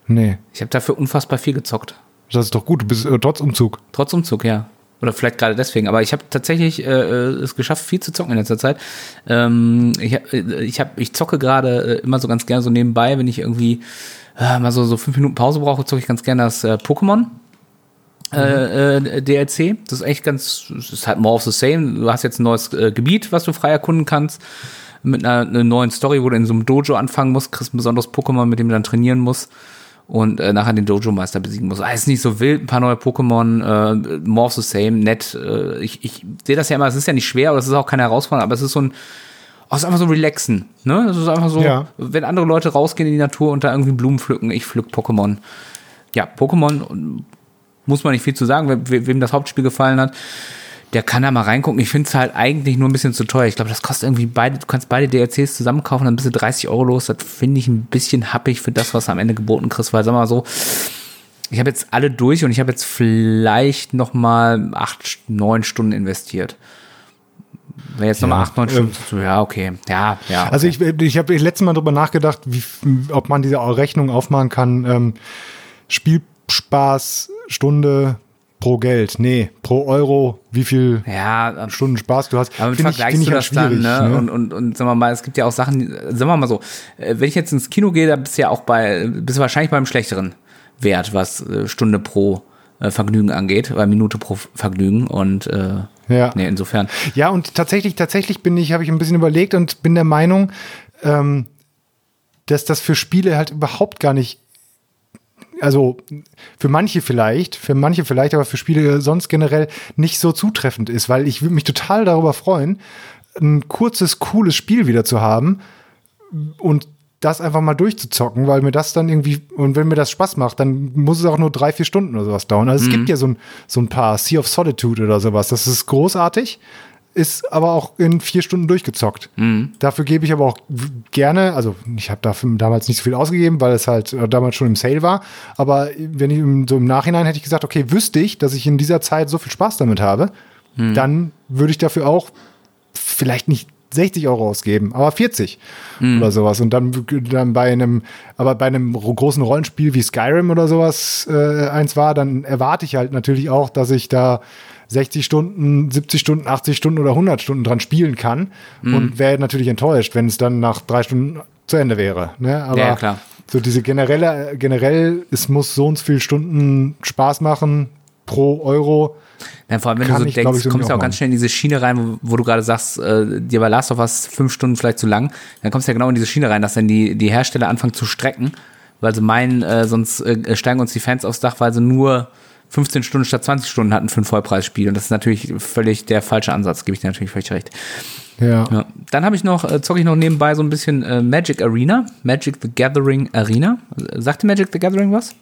Nee. Ich habe dafür unfassbar viel gezockt. Das ist doch gut. Du bist äh, trotz Umzug. Trotz Umzug, ja. Oder vielleicht gerade deswegen. Aber ich habe tatsächlich äh, es geschafft, viel zu zocken in letzter Zeit. Ähm, ich hab, äh, ich, hab, ich zocke gerade äh, immer so ganz gerne so nebenbei, wenn ich irgendwie äh, mal so, so fünf Minuten Pause brauche, zocke ich ganz gerne das äh, Pokémon. Äh, äh, DLC. Das ist echt ganz, das ist halt more of the same. Du hast jetzt ein neues äh, Gebiet, was du frei erkunden kannst. Mit einer, einer neuen Story, wo du in so einem Dojo anfangen musst, kriegst ein besonderes Pokémon, mit dem du dann trainieren musst und äh, nachher den Dojo-Meister besiegen musst. Ah, ist nicht so wild, ein paar neue Pokémon, äh, more of the same, nett. Äh, ich ich sehe das ja immer, es ist ja nicht schwer, oder es ist auch keine Herausforderung, aber es ist so ein, oh, es ist einfach so relaxen. Ne? Es ist einfach so, Ja. wenn andere Leute rausgehen in die Natur und da irgendwie Blumen pflücken, ich pflück Pokémon. Ja, Pokémon muss man nicht viel zu sagen, we- wem das Hauptspiel gefallen hat. Der kann da mal reingucken. Ich finde es halt eigentlich nur ein bisschen zu teuer. Ich glaube, das kostet irgendwie beide, du kannst beide DLCs zusammen kaufen, dann bist du 30 Euro los. Das finde ich ein bisschen happig für das, was du am Ende geboten kriegst, weil sag mal so, ich habe jetzt alle durch und ich habe jetzt vielleicht noch mal acht, neun Stunden investiert. Wenn jetzt noch mal Ja, acht, neun ähm, Stunden, so, ja, okay. Ja, ja. Also ich, ich habe letztes Mal drüber nachgedacht, wie, ob man diese Rechnung aufmachen kann. Ähm, Spielspaß, Stunde pro Geld. Nee, pro Euro, wie viel ja, Stunden Spaß du hast. Aber mit vergleichst ich du halt das dann, ne? ne? Und, und, und sagen wir mal, es gibt ja auch Sachen, sagen wir mal so, äh, wenn ich jetzt ins Kino gehe, da bist du ja auch bei, bist du wahrscheinlich beim schlechteren Wert, was äh, Stunde pro äh, Vergnügen angeht, oder Minute pro Vergnügen und äh, Ja. nee, insofern. Ja, und tatsächlich, tatsächlich bin ich, habe ich ein bisschen überlegt und bin der Meinung, ähm, dass das für Spiele halt überhaupt gar nicht, also für manche vielleicht, für manche vielleicht, aber für Spiele sonst generell nicht so zutreffend ist, weil ich würde mich total darüber freuen, ein kurzes, cooles Spiel wieder zu haben und das einfach mal durchzuzocken, weil mir das dann irgendwie, und wenn mir das Spaß macht, dann muss es auch nur drei, vier Stunden oder sowas dauern. Also es gibt ja so ein, so ein paar Sea of Solitude oder sowas. Das ist großartig, ist aber auch in vier Stunden durchgezockt. Dafür gebe ich aber auch gerne, also ich habe dafür damals nicht so viel ausgegeben, weil es halt äh, damals schon im Sale war. Aber wenn ich so im Nachhinein hätte ich gesagt, okay, wüsste ich, dass ich in dieser Zeit so viel Spaß damit habe, dann würde ich dafür auch vielleicht nicht 60 Euro ausgeben, aber 40 oder sowas. Und dann, dann bei einem, aber bei einem ro- großen Rollenspiel wie Skyrim oder sowas äh, eins war, dann erwarte ich halt natürlich auch, dass ich da 60 Stunden, 70 Stunden, 80 Stunden oder 100 Stunden dran spielen kann und wäre natürlich enttäuscht, wenn es dann nach drei Stunden zu Ende wäre. Ne? Aber Ja, klar. so diese generelle, generell, es muss so und so viele Stunden Spaß machen pro Euro. Ja, vor allem, wenn du so ich, denkst, ich, kommst du auch auch ganz schnell in diese Schiene rein, wo, wo du gerade sagst, äh, dir bei Last of Us fünf Stunden vielleicht zu lang, dann kommst du ja genau in diese Schiene rein, dass dann die, die Hersteller anfangen zu strecken, weil sie meinen, äh, sonst äh, steigen uns die Fans aufs Dach, weil sie nur 15 Stunden statt 20 Stunden hatten für ein Vollpreisspiel. Und das ist natürlich völlig der falsche Ansatz, gebe ich dir natürlich völlig recht. Ja. Ja. Dann habe ich noch, äh, zocke ich noch nebenbei so ein bisschen äh, Magic Arena, Magic the Gathering Arena. Sagte Magic the Gathering was?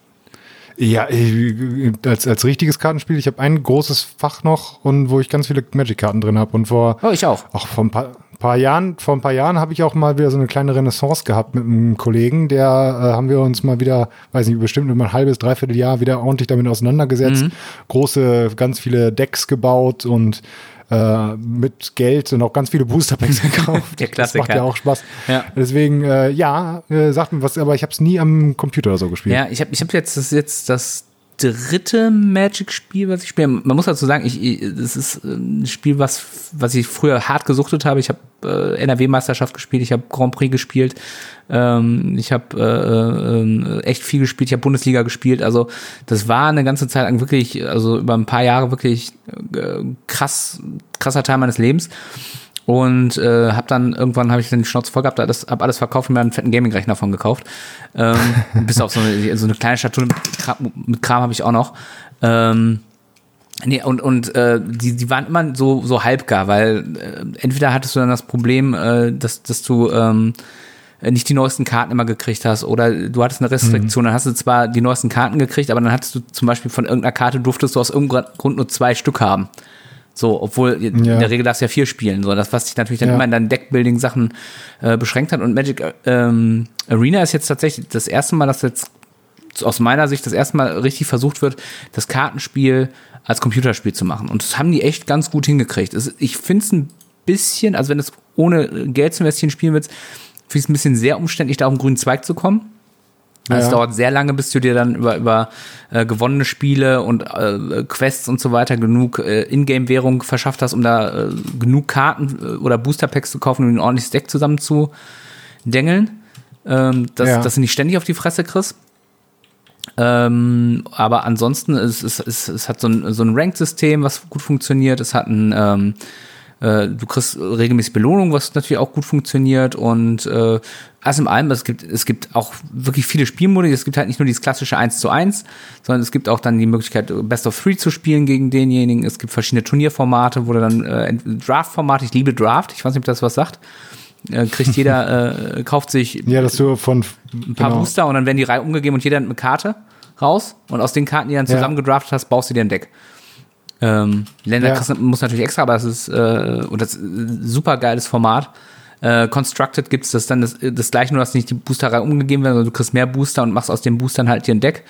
Ja, äh, als, als richtiges Kartenspiel, ich habe ein großes Fach noch und wo ich ganz viele Magic-Karten drin habe. Und vor Oh, ich auch. auch vor ein paar, paar Jahren, vor ein paar Jahren habe ich auch mal wieder so eine kleine Renaissance gehabt mit einem Kollegen. Der äh, haben wir uns mal wieder, weiß nicht, bestimmt über ein halbes, dreiviertel Jahr wieder ordentlich damit auseinandergesetzt. Mhm. Große, ganz viele Decks gebaut und äh, mit Geld und auch ganz viele Booster Packs gekauft. Der Das macht Klassiker. ja auch Spaß. Ja. Deswegen, äh, ja, äh, sagt mir was, aber ich habe es nie am Computer oder so gespielt. Ja, ich habe ich hab jetzt das, jetzt das dritte Magic-Spiel, was ich spiele. Man muss dazu sagen, ich, ich, das ist ein Spiel, was, was ich früher hart gesuchtet habe. Ich habe äh, NRW-Meisterschaft gespielt, ich habe Grand Prix gespielt, ähm, ich habe äh, äh, echt viel gespielt, ich habe Bundesliga gespielt. Also das war eine ganze Zeit lang wirklich, also über ein paar Jahre wirklich äh, krass, krasser Teil meines Lebens. Und äh, habe dann irgendwann habe ich dann die Schnauze voll gehabt, alles, hab alles verkauft und mir einen fetten Gaming-Rechner von gekauft. Ähm, bis auf so eine, so eine kleine Schatulle mit Kram, mit Kram habe ich auch noch. Ähm, Nee, und, und äh, die, die waren immer so, so halbgar, weil äh, entweder hattest du dann das Problem, äh, dass, dass du ähm, nicht die neuesten Karten immer gekriegt hast oder du hattest eine Restriktion, dann hast du zwar die neuesten Karten gekriegt, aber dann hattest du zum Beispiel von irgendeiner Karte durftest du aus irgendeinem Grund nur zwei Stück haben. So, obwohl in Ja. der Regel darfst du ja vier spielen. So, das, was dich natürlich dann Ja. immer in deinen Deckbuilding-Sachen äh, beschränkt hat. Und Magic ähm, Arena ist jetzt tatsächlich das erste Mal, dass jetzt aus meiner Sicht das erste Mal richtig versucht wird, das Kartenspiel als Computerspiel zu machen. Und das haben die echt ganz gut hingekriegt. Ich finde es ein bisschen, also wenn du es ohne Geld zu investieren spielen willst, finde ich es ein bisschen sehr umständlich, da auf den grünen Zweig zu kommen. Also Es Ja. dauert sehr lange, bis du dir dann über, über äh, gewonnene Spiele und äh, Quests und so weiter genug äh, Ingame-Währung verschafft hast, um da äh, genug Karten äh, oder Booster-Packs zu kaufen, um ein ordentliches Deck zusammen zu dengeln. Ähm, dass, Ja. dass du nicht ständig auf die Fresse kriegst. Ähm, aber ansonsten, es, es, es, es hat so ein, so ein Ranked-System, was gut funktioniert. Es hat ein, ähm, äh, du kriegst regelmäßig Belohnung, was natürlich auch gut funktioniert. Und äh, alles in allem, es gibt, es gibt auch wirklich viele Spielmodi. Es gibt halt nicht nur dieses klassische 1 zu 1, sondern es gibt auch dann die Möglichkeit, Best of Three zu spielen gegen denjenigen. Es gibt verschiedene Turnierformate, wo du dann äh, Draft-Formate, ich liebe Draft, ich weiß nicht, ob das was sagt. Äh, kriegt jeder, äh, kauft sich Ja, dass du von ein paar genau. Booster und dann werden die Reihe umgegeben und jeder hat eine Karte raus und aus den Karten, die du dann Ja. zusammen gedraftet hast, baust du dir ein Deck. Ähm, Länder Ja. muss natürlich extra, aber das ist äh, und das ist ein super geiles Format. Äh, Constructed gibt es das dann das, das gleiche, nur dass nicht die Boosterreihe umgegeben werden, sondern du kriegst mehr Booster und machst aus den Boostern halt dir ein Deck.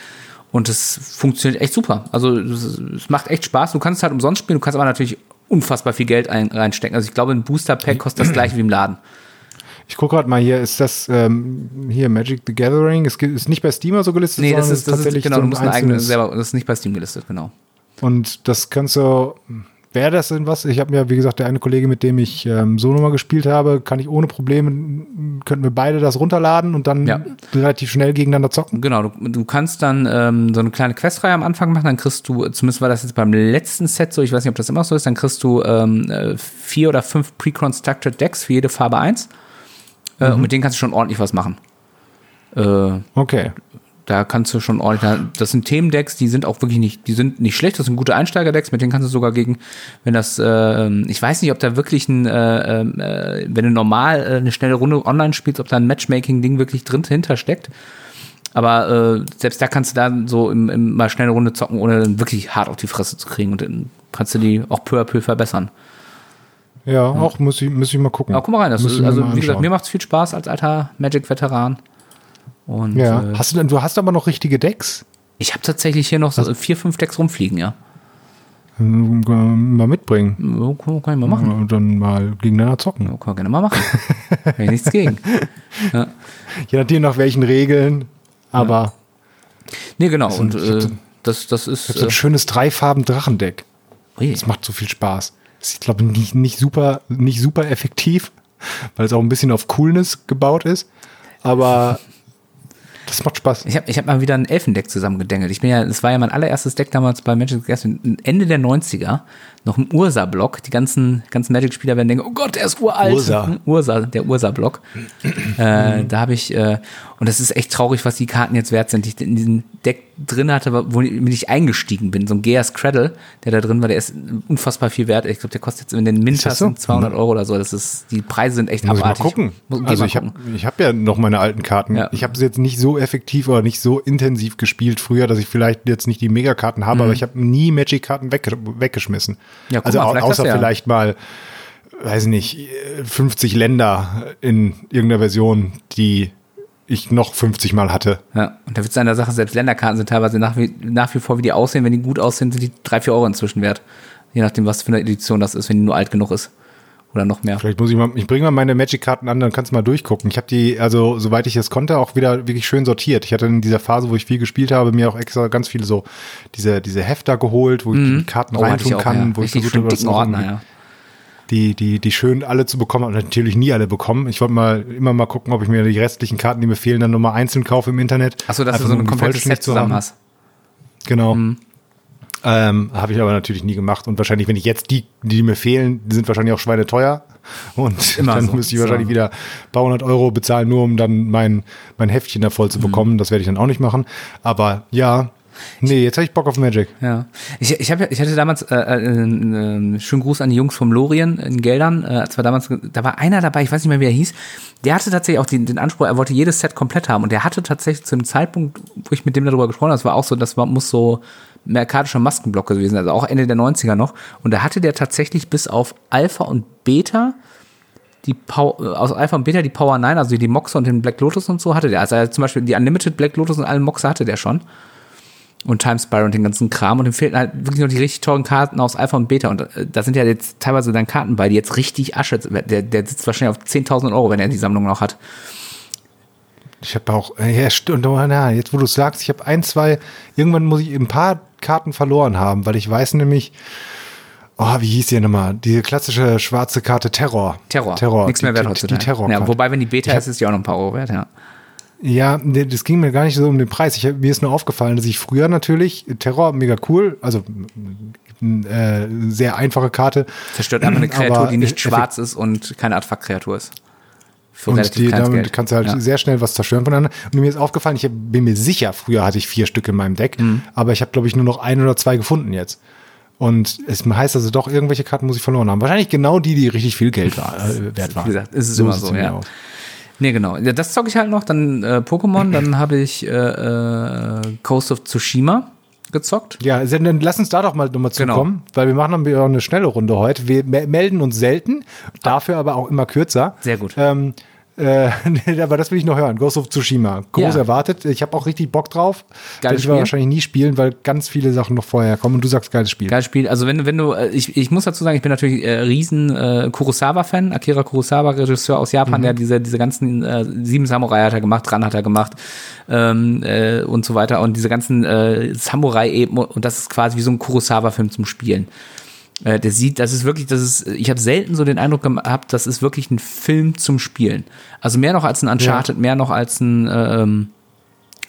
Und das funktioniert echt super. Also es es macht echt Spaß. Du kannst es halt umsonst spielen, du kannst aber natürlich unfassbar viel Geld ein, reinstecken. Also ich glaube, ein Booster-Pack kostet das gleiche wie im Laden. Ich gucke gerade mal hier, ist das ähm, hier Magic the Gathering? Es ist nicht bei Steam so gelistet, Nee, das ist, das ist tatsächlich genau, so du musst ein eigenes selber, das ist nicht bei Steam gelistet, genau. Und das kannst du, wäre das denn was? Ich habe mir, wie gesagt, der eine Kollege, mit dem ich ähm, so nochmal gespielt habe, kann ich ohne Probleme, könnten wir beide das runterladen und dann Ja. relativ schnell gegeneinander zocken. Genau, du, du kannst dann ähm, so eine kleine Questreihe am Anfang machen, dann kriegst du, zumindest war das jetzt beim letzten Set so, ich weiß nicht, ob das immer so ist, dann kriegst du ähm, äh, vier oder fünf pre-constructed Decks für jede Farbe eins. Äh, Und mit denen kannst du schon ordentlich was machen. Äh, Okay. Da kannst du schon ordentlich, das sind Themendecks, die sind auch wirklich nicht, die sind nicht schlecht, das sind gute Einsteigerdecks, mit denen kannst du sogar gegen, wenn das, äh, ich weiß nicht, ob da wirklich ein, äh, äh, wenn du normal äh, eine schnelle Runde online spielst, ob da ein Matchmaking-Ding wirklich drin hinter steckt. Aber äh, selbst da kannst du da so im, im mal schnelle Runde zocken, ohne dann wirklich hart auf die Fresse zu kriegen und dann kannst du die auch peu à peu verbessern. Ja, auch muss ich, muss ich mal gucken. Aber guck mal rein, das ist, also wie gesagt, mir macht's viel Spaß als alter Magic-Veteran. Und Ja. äh, Hast du denn, du hast aber noch richtige Decks? ich habe tatsächlich hier noch so vier, fünf Decks rumfliegen, ja. Ähm, Mal mitbringen. Ja, kann kann ich mal machen. Und dann mal gegeneinander zocken. Ja, kann man gerne mal machen. Habe ich nichts gegen. Ja. Je nachdem nach welchen Regeln. Aber Nee, genau. Das Und äh, das, das ist. ich so ein Äh, schönes Dreifarben-Drachendeck. ui. Das macht so viel Spaß. Das ist, ich glaube, nicht, nicht, super, nicht super effektiv, weil es auch ein bisschen auf Coolness gebaut ist. Aber das macht Spaß. Ich habe ich hab mal wieder ein Elfendeck zusammengedengelt. Ich bin ja, das war ja mein allererstes Deck damals bei Magic the Gathering, Ende der 90er, noch im Ursa-Block. Die ganzen, ganzen Magic-Spieler werden denken, oh Gott, der ist uralt. Ursa. Ursa, der Ursa-Block. äh, da habe ich, äh, und das ist echt traurig, was die Karten jetzt wert sind, die ich in diesem Deck drin hatte, womit ich eingestiegen bin. So ein Geas Cradle, der da drin war, der ist unfassbar viel wert. Ich glaube, der kostet jetzt in den Minters so? 200 Euro oder so. Das ist, die Preise sind echt Muss ich mal abartig. gucken. Muss- also mal ich habe hab ja noch meine alten Karten. Ja. Ich habe sie jetzt nicht so effektiv oder nicht so intensiv gespielt früher, dass ich vielleicht jetzt nicht die Megakarten habe, aber ich habe nie Magic-Karten wegge weggeschmissen. Ja, also mal, vielleicht außer ja- vielleicht mal, weiß ich nicht, 50 Länder in irgendeiner Version, die ich noch 50 Mal hatte. Ja, und da wird es an der Sache, selbst Länderkarten sind teilweise nach wie, nach wie vor, wie die aussehen, wenn die gut aussehen, sind die drei, vier Euro inzwischen wert. Je nachdem, was für eine Edition das ist, wenn die nur alt genug ist. Oder noch mehr. Vielleicht muss ich mal, ich bringe mal meine Magic-Karten an, dann kannst du mal durchgucken. Ich habe die, also soweit ich es konnte, auch wieder wirklich schön sortiert. Ich hatte in dieser Phase, wo ich viel gespielt habe, mir auch extra ganz viele so diese, diese Hefter geholt, wo ich die Karten Oh, ich reintun auch, kann, ja. wo ich Richtig versucht schön habe, das Ordner, ja. die, die, die schön alle zu bekommen und natürlich nie alle bekommen. Ich wollte mal immer mal gucken, ob ich mir die restlichen Karten, die mir fehlen, dann nochmal einzeln kaufe im Internet. Achso, dass du Einfach so nur, ein komplettes Set zu zusammen hast. Genau. Ähm, habe ich aber natürlich nie gemacht. Und wahrscheinlich, wenn ich jetzt die, die mir fehlen, die sind wahrscheinlich auch schweineteuer. Und Immer dann so. müsste ich wahrscheinlich So. wieder ein paar hundert Euro bezahlen, nur um dann mein, mein Heftchen da voll zu bekommen. Das werde ich dann auch nicht machen. Aber ja, nee, jetzt habe ich Bock auf Magic. Ja. Ich, ich, hab, ich hatte damals äh, äh, einen äh, schönen Gruß an die Jungs vom Lorien in Geldern. Äh, als wir damals, da war einer dabei, ich weiß nicht mehr, wie er hieß. Der hatte tatsächlich auch den, den Anspruch, er wollte jedes Set komplett haben. Und der hatte tatsächlich zu dem Zeitpunkt, wo ich mit dem darüber gesprochen habe, das war auch so, das war, muss so merkatischer Maskenblock gewesen, also auch Ende der 90er noch. Und da hatte der tatsächlich bis auf Alpha und Beta die Pow äh, aus Alpha und Beta die Power 9, also die Moxe und den Black Lotus und so hatte der. Also zum Beispiel die Unlimited Black Lotus und alle Moxe hatte der schon. Und Time Spire und den ganzen Kram. Und ihm fehlten halt wirklich noch die richtig teuren Karten aus Alpha und Beta. Und äh, da sind ja jetzt teilweise dann Karten bei, die jetzt richtig Asche. Der, der sitzt wahrscheinlich auf 10.000 Euro, wenn er die Sammlung noch hat. Ich habe auch, äh, ja, stimmt, oh, na, jetzt wo du es sagst, ich habe ein, zwei, irgendwann muss ich ein paar Karten verloren haben, weil ich weiß nämlich, oh, wie hieß die nochmal? Diese klassische schwarze Karte Terror. Terror. Terror. Nichts mehr die, wert die, heutzutage. die Terror. ja, wobei, wenn die Beta hab- ist, ist die auch noch ein paar Euro wert, ja. Ja, das ging mir gar nicht so um den Preis. Ich, mir ist nur aufgefallen, dass ich früher natürlich, Terror, mega cool, also äh, sehr einfache Karte. Zerstört einfach eine Kreatur, die nicht schwarz ist und keine Artefaktkreatur ist. Für Und die, damit Geld. kannst du halt Ja. sehr schnell was zerstören voneinander. Und mir ist aufgefallen, ich bin mir sicher, früher hatte ich vier Stück in meinem Deck, Mhm. aber ich habe, glaube ich, nur noch ein oder zwei gefunden jetzt. Und es heißt also doch, irgendwelche Karten muss ich verloren haben. Wahrscheinlich genau die, die richtig viel Geld äh, wert waren. Wie gesagt, ist es immer so, sieht's mir ja. Nee, genau. Ja, das zocke ich halt noch. Dann äh, Pokémon, dann habe ich äh, äh, Coast of Tsushima gezockt. Ja, dann lass uns da doch mal nochmal Genau. zukommen, weil wir machen dann wieder eine schnelle Runde heute. Wir me- melden uns selten, dafür aber auch immer kürzer. Sehr gut. Ähm, äh, aber das will ich noch hören. Ghost of Tsushima. Groß Ja. erwartet. Ich habe auch richtig Bock drauf. Geiles Werde ich Spiel. wahrscheinlich nie spielen, weil ganz viele Sachen noch vorher kommen und du sagst geiles Spiel. Geiles Spiel. Also wenn, du- wenn du, äh, ich, ich muss dazu sagen, ich bin natürlich äh, riesen äh, Kurosawa-Fan. Akira Kurosawa, Regisseur aus Japan, der diese, diese ganzen äh, sieben Samurai hat er gemacht, Ran hat er gemacht ähm, äh, und so weiter. Und diese ganzen äh, Samurai eben und das ist quasi wie so ein Kurosawa-Film zum Spielen. Äh, der sieht, das ist wirklich, das ist, ich habe selten so den Eindruck gehabt, das ist wirklich ein Film zum Spielen. Also mehr noch als ein Uncharted, mehr noch als ein ähm,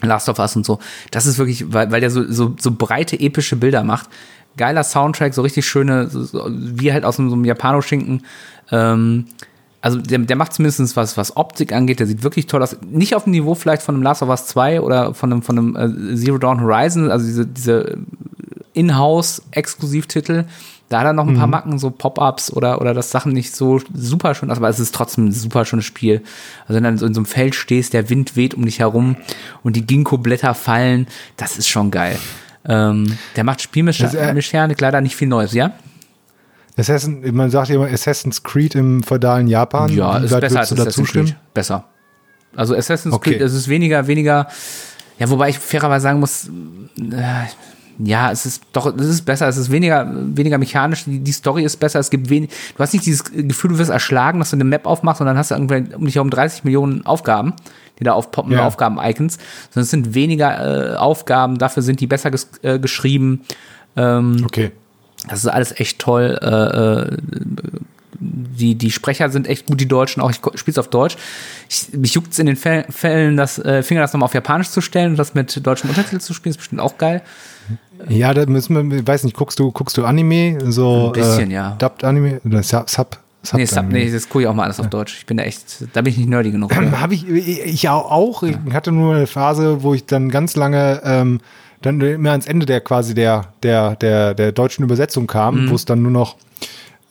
Last of Us und so. Das ist wirklich, weil, weil der so, so, so breite, epische Bilder macht. Geiler Soundtrack, so richtig schöne, so, so, wie halt aus so einem Japano-Schinken. Ähm, also der, der macht zumindest was, was Optik angeht, der sieht wirklich toll aus. Nicht auf dem Niveau vielleicht von einem Last of Us 2 oder von einem, von einem äh, Zero Dawn Horizon, also diese, diese Inhouse-Exklusivtitel. Da hat er noch ein paar Macken, so Pop-Ups oder, oder das Sachen nicht so super schön aber es ist trotzdem ein super schönes Spiel. Also wenn du dann so in so einem Feld stehst, der Wind weht um dich herum und die Ginkgo-Blätter fallen, das ist schon geil. Ähm, der macht Das, äh, Spielmechanik leider nicht viel Neues, ja? Assassin, man sagt immer Assassin's Creed im feudalen Japan. Ja, Wie ist besser als Assassin's stimmen? Creed. Besser. Also Assassin's Okay. Creed, es ist weniger, weniger, ja, wobei ich fairerweise sagen muss, äh, ja, es ist doch, es ist besser, es ist weniger, weniger mechanisch, die, die Story ist besser, es gibt wenig, du hast nicht dieses Gefühl, du wirst erschlagen, dass du eine Map aufmachst und dann hast du irgendwie um dich herum 30 Millionen Aufgaben, die da aufpoppen, Ja. Aufgaben-Icons, sondern es sind weniger äh, Aufgaben, dafür sind die besser ges äh, geschrieben, ähm, Okay. das ist alles echt toll. Äh, äh, die, die Sprecher sind echt gut, die Deutschen, auch ich spiele es auf Deutsch. Ich, mich juckt es in den Fällen, das äh, Finger das nochmal auf Japanisch zu stellen und das mit deutschem Untertitel zu spielen, ist bestimmt auch geil. Ja, da müssen wir, ich weiß nicht, guckst du, guckst du Anime? So, Ein bisschen, äh, ja. Dubbed Anime? Oder Sub? Sub nee, Sub, nee, das gucke ich auch mal alles auf Deutsch. Ich bin da echt, da bin ich nicht nerdy genug. Habe ich, ich auch. Ich hatte nur eine Phase, wo ich dann ganz lange ähm, dann immer ans Ende der quasi der, der, der, der deutschen Übersetzung kam, mhm. wo es dann nur noch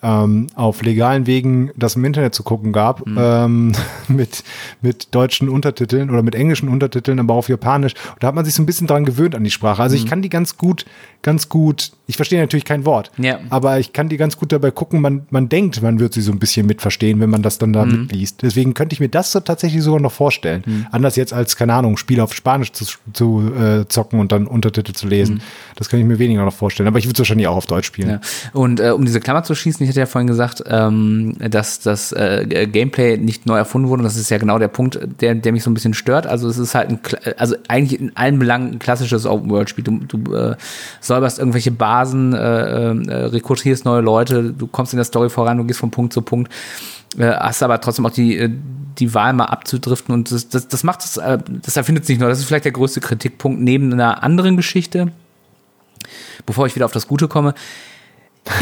ähm, auf legalen Wegen das im Internet zu gucken gab, mhm. ähm, mit, mit deutschen Untertiteln oder mit englischen Untertiteln, aber auf Japanisch. Und da hat man sich so ein bisschen dran gewöhnt an die Sprache. Also mhm. ich kann die ganz gut, ganz gut, ich verstehe natürlich kein Wort, ja. aber ich kann die ganz gut dabei gucken, man, man denkt, man wird sie so ein bisschen mitverstehen, wenn man das dann da mhm. mitliest. Deswegen könnte ich mir das so tatsächlich sogar noch vorstellen. Mhm. Anders jetzt als, keine Ahnung, Spiel auf Spanisch zu, zu äh, zocken und dann Untertitel zu lesen. Mhm. Das kann ich mir weniger noch vorstellen. Aber ich würde es wahrscheinlich auch auf Deutsch spielen. Ja. Und äh, um diese Klammer zu schließen, ich hatte ja vorhin gesagt, ähm, dass das äh, Gameplay nicht neu erfunden wurde. Und das ist ja genau der Punkt, der, der mich so ein bisschen stört. Also es ist halt ein, also eigentlich in allen Belangen ein klassisches Open-World-Spiel. Du, du äh, säuberst irgendwelche Basen, äh, äh, rekrutierst neue Leute, du kommst in der Story voran, du gehst von Punkt zu Punkt. Äh, hast aber trotzdem auch die, äh, die Wahl mal abzudriften und das, das, das macht es, äh, das erfindet sich nur. Das ist vielleicht der größte Kritikpunkt neben einer anderen Geschichte, bevor ich wieder auf das Gute komme.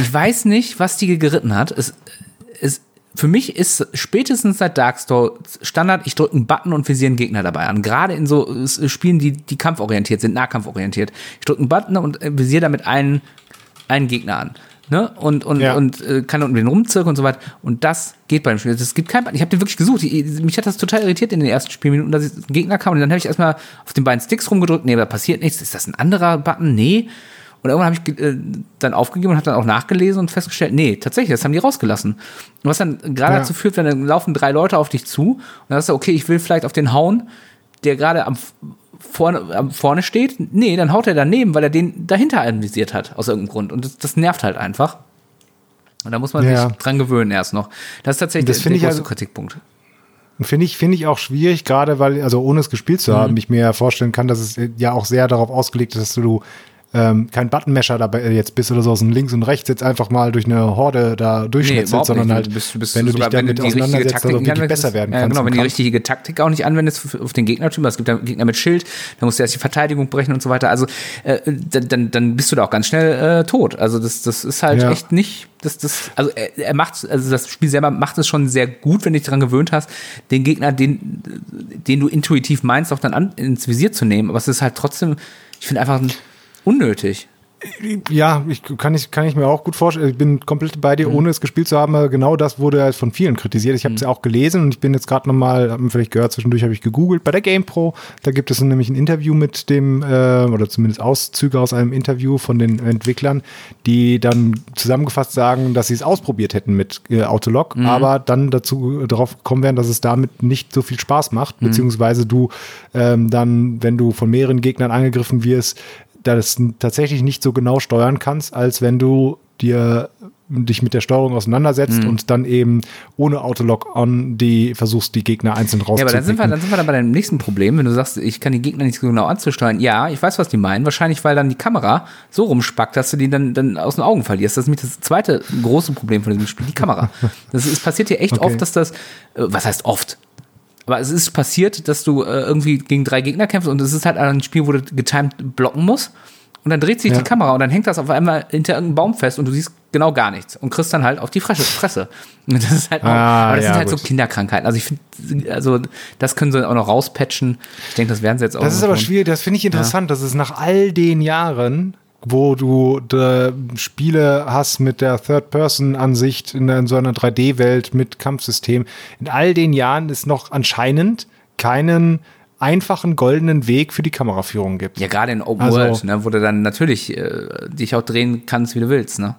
Ich weiß nicht, was die geritten hat. Es, es, für mich ist spätestens seit Darkstore Standard, ich drücke einen Button und visiere einen Gegner dabei an. Gerade in so Spielen, die, die kampforientiert sind, nahkampforientiert. Ich drücke einen Button und visiere damit einen, einen Gegner an. Ne? Und, und, ja. und äh, kann um den rumzirken und so weiter. Und das geht beim Spiel. Es gibt kein, ich habe den wirklich gesucht. Ich, mich hat das total irritiert in den ersten Spielminuten, dass ein Gegner kam und dann habe ich erstmal auf den beiden Sticks rumgedrückt. Nee, da passiert nichts. Ist das ein anderer Button? Nee. Und irgendwann habe ich äh, dann aufgegeben und habe dann auch nachgelesen und festgestellt, nee, tatsächlich, das haben die rausgelassen. Und was dann gerade ja. dazu führt, wenn dann laufen drei Leute auf dich zu und dann sagst du, okay, ich will vielleicht auf den hauen, der gerade am vorne, am vorne steht. Nee, dann haut er daneben, weil er den dahinter anvisiert hat, aus irgendeinem Grund. Und das, das nervt halt einfach. Und da muss man ja. sich dran gewöhnen erst noch. Das ist tatsächlich das der, der große also, Kritikpunkt. Finde ich, finde ich auch schwierig, gerade weil, also ohne es gespielt zu haben, mhm. ich mir ja vorstellen kann, dass es ja auch sehr darauf ausgelegt ist, dass du ähm, kein Buttonmesher dabei jetzt bist oder so aus dem links und rechts jetzt einfach mal durch eine Horde da durchschnetzelt, nee, sondern halt, bist, bist wenn du dich damit auseinandersetzt, also wirklich besser werden ja, kannst. Genau, wenn du die richtige Taktik auch nicht anwendest auf den Gegnertyp, es gibt ja Gegner mit Schild, dann musst du erst die Verteidigung brechen und so weiter, also äh, dann, dann bist du da auch ganz schnell äh, tot. Also das, das ist halt ja. echt nicht, das, das, also er, er macht, also das Spiel selber macht es schon sehr gut, wenn du dich daran gewöhnt hast, den Gegner, den, den du intuitiv meinst, auch dann an, ins Visier zu nehmen. Aber es ist halt trotzdem, ich finde einfach ein unnötig. Ja, ich, kann, ich, kann ich mir auch gut vorstellen. Ich bin komplett bei dir, mhm. ohne es gespielt zu haben. Genau das wurde halt von vielen kritisiert. Ich habe es mhm. ja auch gelesen und ich bin jetzt gerade nochmal, haben vielleicht gehört, zwischendurch habe ich gegoogelt bei der GamePro. Da gibt es nämlich ein Interview mit dem, äh, oder zumindest Auszüge aus einem Interview von den Entwicklern, die dann zusammengefasst sagen, dass sie es ausprobiert hätten mit äh, Autolog, mhm. aber dann dazu darauf gekommen wären, dass es damit nicht so viel Spaß macht, mhm. beziehungsweise du ähm, dann, wenn du von mehreren Gegnern angegriffen wirst, das tatsächlich nicht so genau steuern kannst, als wenn du dir dich mit der Steuerung auseinandersetzt mhm. und dann eben ohne Autolog-on die versuchst, die Gegner einzeln rauszupicken. Ja, aber dann sind wir, dann sind wir dann bei deinem nächsten Problem, wenn du sagst, ich kann die Gegner nicht so genau anzusteuern. Ja, ich weiß, was die meinen. Wahrscheinlich, weil dann die Kamera so rumspackt, dass du die dann, dann aus den Augen verlierst. Das ist nämlich das zweite große Problem von diesem Spiel, die Kamera. Das ist, passiert hier echt okay. oft, dass das, äh, was heißt oft? Aber es ist passiert, dass du äh, irgendwie gegen drei Gegner kämpfst und es ist halt ein Spiel, wo du getimed blocken musst. Und dann dreht sich ja. die Kamera und dann hängt das auf einmal hinter irgendeinem Baum fest und du siehst genau gar nichts und kriegst dann halt auf die Fresse. Und das ist halt auch, ah, aber das ja, sind halt gut. so Kinderkrankheiten. Also ich finde, also das können sie auch noch rauspatchen. Ich denke, das werden sie jetzt auch. Das ist aber schwierig, das finde ich interessant, ja. dass es nach all den Jahren wo du Spiele hast mit der Third-Person-Ansicht in, in, so einer 3D-Welt mit Kampfsystem. In all den Jahren ist noch anscheinend keinen einfachen goldenen Weg für die Kameraführung gibt. Ja, gerade in Open also, World, ne, wo du dann natürlich äh, dich auch drehen kannst, wie du willst, ne?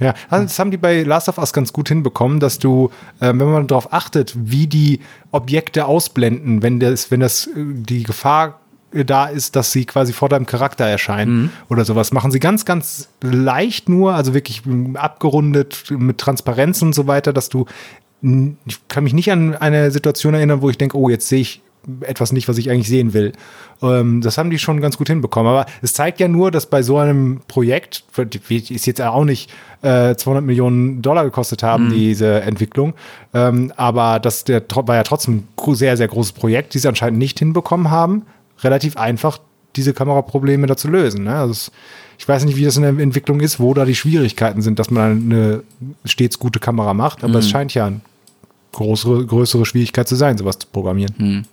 Ja, also das haben die bei Last of Us ganz gut hinbekommen, dass du, äh, wenn man darauf achtet, wie die Objekte ausblenden, wenn das, wenn das äh, die Gefahr da ist, dass sie quasi vor deinem Charakter erscheinen mhm. oder sowas. Machen sie ganz, ganz leicht nur, also wirklich abgerundet mit Transparenz und so weiter, dass du, ich kann mich nicht an eine Situation erinnern, wo ich denke, oh, jetzt sehe ich etwas nicht, was ich eigentlich sehen will. Ähm, das haben die schon ganz gut hinbekommen. Aber es zeigt ja nur, dass bei so einem Projekt, ist jetzt auch nicht äh, 200 Millionen Dollar gekostet haben, mhm. diese Entwicklung, ähm, aber das der, war ja trotzdem ein sehr, sehr großes Projekt, die sie anscheinend nicht hinbekommen haben, relativ einfach diese Kameraprobleme da zu lösen. Ne? Also es, ich weiß nicht, wie das in der Entwicklung ist, wo da die Schwierigkeiten sind, dass man eine stets gute Kamera macht, aber mhm. es scheint ja eine größere, größere Schwierigkeit zu sein, sowas zu programmieren. Mhm.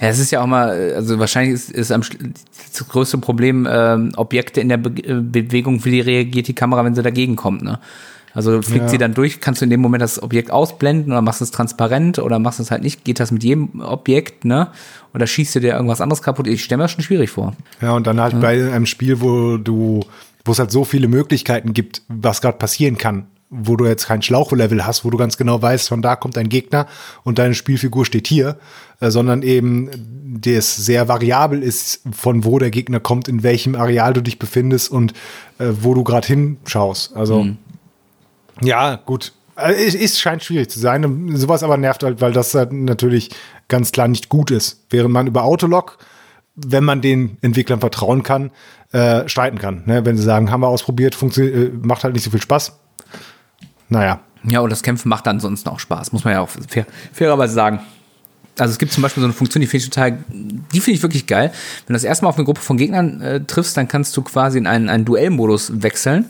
Ja, es ist ja auch mal, also wahrscheinlich ist, ist am, das größte Problem ähm, Objekte in der Be äh, Bewegung, wie reagiert die Kamera, wenn sie dagegen kommt. Ne? Also fliegt ja. sie dann durch, kannst du in dem Moment das Objekt ausblenden oder machst es transparent oder machst es halt nicht, geht das mit jedem Objekt, ne? Oder schießt du dir irgendwas anderes kaputt? Ich stelle mir das schon schwierig vor. Ja, und dann halt ja. bei einem Spiel, wo du, wo es halt so viele Möglichkeiten gibt, was gerade passieren kann, wo du jetzt kein Schlauchlevel hast, wo du ganz genau weißt, von da kommt ein Gegner und deine Spielfigur steht hier, äh, sondern eben das sehr variabel ist, von wo der Gegner kommt, in welchem Areal du dich befindest und äh, wo du gerade hinschaust. Also mhm. Ja, gut. Es, es scheint schwierig zu sein. Sowas aber nervt halt, weil das halt natürlich ganz klar nicht gut ist. Während man über Autolog, wenn man den Entwicklern vertrauen kann, äh, streiten kann. Ne? Wenn sie sagen, haben wir ausprobiert, äh, macht halt nicht so viel Spaß. Naja. Ja, und das Kämpfen macht dann sonst auch Spaß, muss man ja auch fair, fairerweise sagen. Also es gibt zum Beispiel so eine Funktion, die finde ich total, die finde ich wirklich geil. Wenn du das erste Mal auf eine Gruppe von Gegnern äh, triffst, dann kannst du quasi in einen, einen Duellmodus wechseln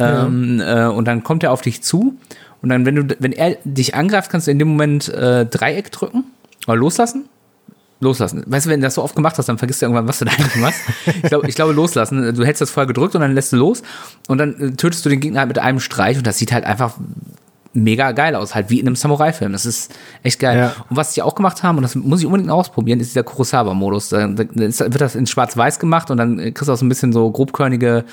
ähm, äh, und dann kommt er auf dich zu. Und dann, wenn du, wenn er dich angreift, kannst du in dem Moment äh, Dreieck drücken oder loslassen. Loslassen. Weißt du, wenn du das so oft gemacht hast, dann vergisst du irgendwann, was du da eigentlich machst. ich, glaube, ich glaube, loslassen. Du hältst das vorher gedrückt und dann lässt du los und dann äh, tötest du den Gegner halt mit einem Streich und das sieht halt einfach mega geil aus, halt wie in einem Samurai-Film. Das ist echt geil. Ja. Und was sie auch gemacht haben, und das muss ich unbedingt ausprobieren, ist dieser Kurosawa-Modus. Da, wird das in schwarz-weiß gemacht und dann kriegst du auch so ein bisschen so grobkörnige,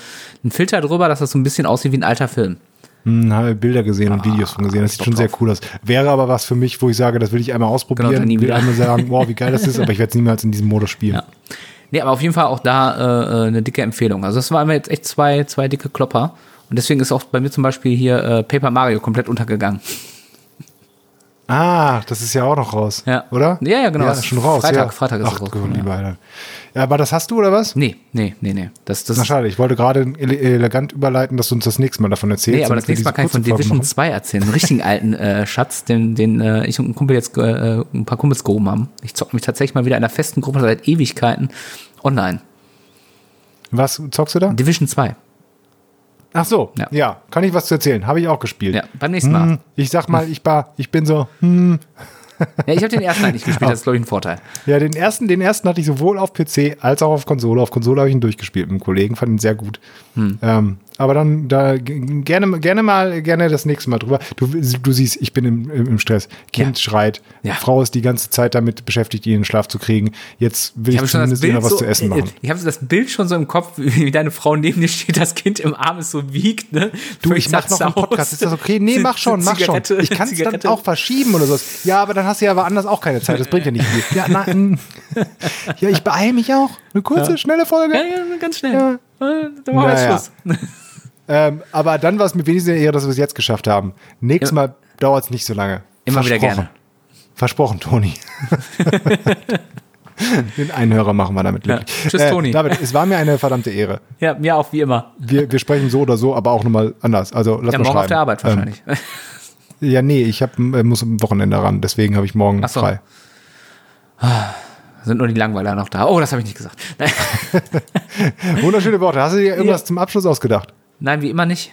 einen Filter drüber, dass das so ein bisschen aussieht wie ein alter Film. Hm, habe Bilder gesehen und ah, Videos von gesehen. Das sieht schon drauf. sehr cool aus. Wäre aber was für mich, wo ich sage, das will ich einmal ausprobieren. Genau, nie will einmal sagen, wow, wie geil das ist, aber ich werde es niemals in diesem Modus spielen. Ja. Nee, aber auf jeden Fall auch da äh, eine dicke Empfehlung. Also das waren jetzt echt zwei, zwei dicke Klopper. Und deswegen ist auch bei mir zum Beispiel hier äh, Paper Mario komplett untergegangen. Ah, das ist ja auch noch raus, ja. oder? Ja, ja, genau. Ja, ist schon raus. Freitag, ja. Freitag ist Ach, es rausgekommen. Ja. ja, aber das hast du oder was? Nee, nee, nee, nee. Das, das Na schade, ich wollte gerade elegant überleiten, dass du uns das nächste Mal davon erzählst. Nee, aber das nächste Mal kann ich von Division 2 erzählen. Einen richtigen alten äh, Schatz, den, den äh, ich und ein Kumpel jetzt äh, ein paar Kumpels gehoben haben. Ich zocke mich tatsächlich mal wieder in einer festen Gruppe seit Ewigkeiten online. Was zockst du da? Division 2. Ach so, ja. ja. Kann ich was zu erzählen? Habe ich auch gespielt. Ja, beim nächsten Mal. Hm, ich sag mal, ich, war, ich bin so, hm, ja, ich habe den ersten eigentlich gespielt, das ist, glaube ich, ein Vorteil. Ja, den ersten, den ersten hatte ich sowohl auf PC als auch auf Konsole. Auf Konsole habe ich ihn durchgespielt mit einem Kollegen, fand ihn sehr gut. Hm. Ähm, aber dann da gerne, gerne mal, gerne das nächste Mal drüber. Du, du siehst, ich bin im, im Stress. Kind ja. schreit. Ja. Frau ist die ganze Zeit damit beschäftigt, ihn in den Schlaf zu kriegen. Jetzt will ich, ich zumindest wieder was so, zu essen machen. Ich habe das Bild schon so im Kopf, wie deine Frau neben dir steht, das Kind im Arm ist so wiegt, ne? Du, ich mach noch einen Podcast. Ist das okay? Nee, mach schon, mach schon. Ich kann es dann auch verschieben oder so. Ja, aber dann hast du ja aber anders auch keine Zeit. Das bringt ja nicht viel. Ja, nein. ja, ich beeile mich auch. Eine kurze, ja. schnelle Folge. Ja, ja, ganz schnell. Ja. Dann machen wir naja. Schluss. Ähm, aber dann war es mir wenigstens eher, dass wir es jetzt geschafft haben. Nächstes Mal dauert es nicht so lange. Immer wieder gerne. Versprochen, Toni. Den Einhörer machen wir damit glücklich. Ja. Tschüss, äh, Toni. David, es war mir eine verdammte Ehre. Ja, mir auch, wie immer. Wir, wir sprechen so oder so, aber auch nochmal anders. Also lass ja, mal morgen schreiben. auf der Arbeit wahrscheinlich. Ähm, ja, nee, ich hab, äh, muss am Wochenende ran, deswegen habe ich morgen so. frei. Sind nur die Langweiler noch da? Oh, das habe ich nicht gesagt. Wunderschöne Worte. Hast du dir irgendwas ja. zum Abschluss ausgedacht? Nein, wie immer nicht.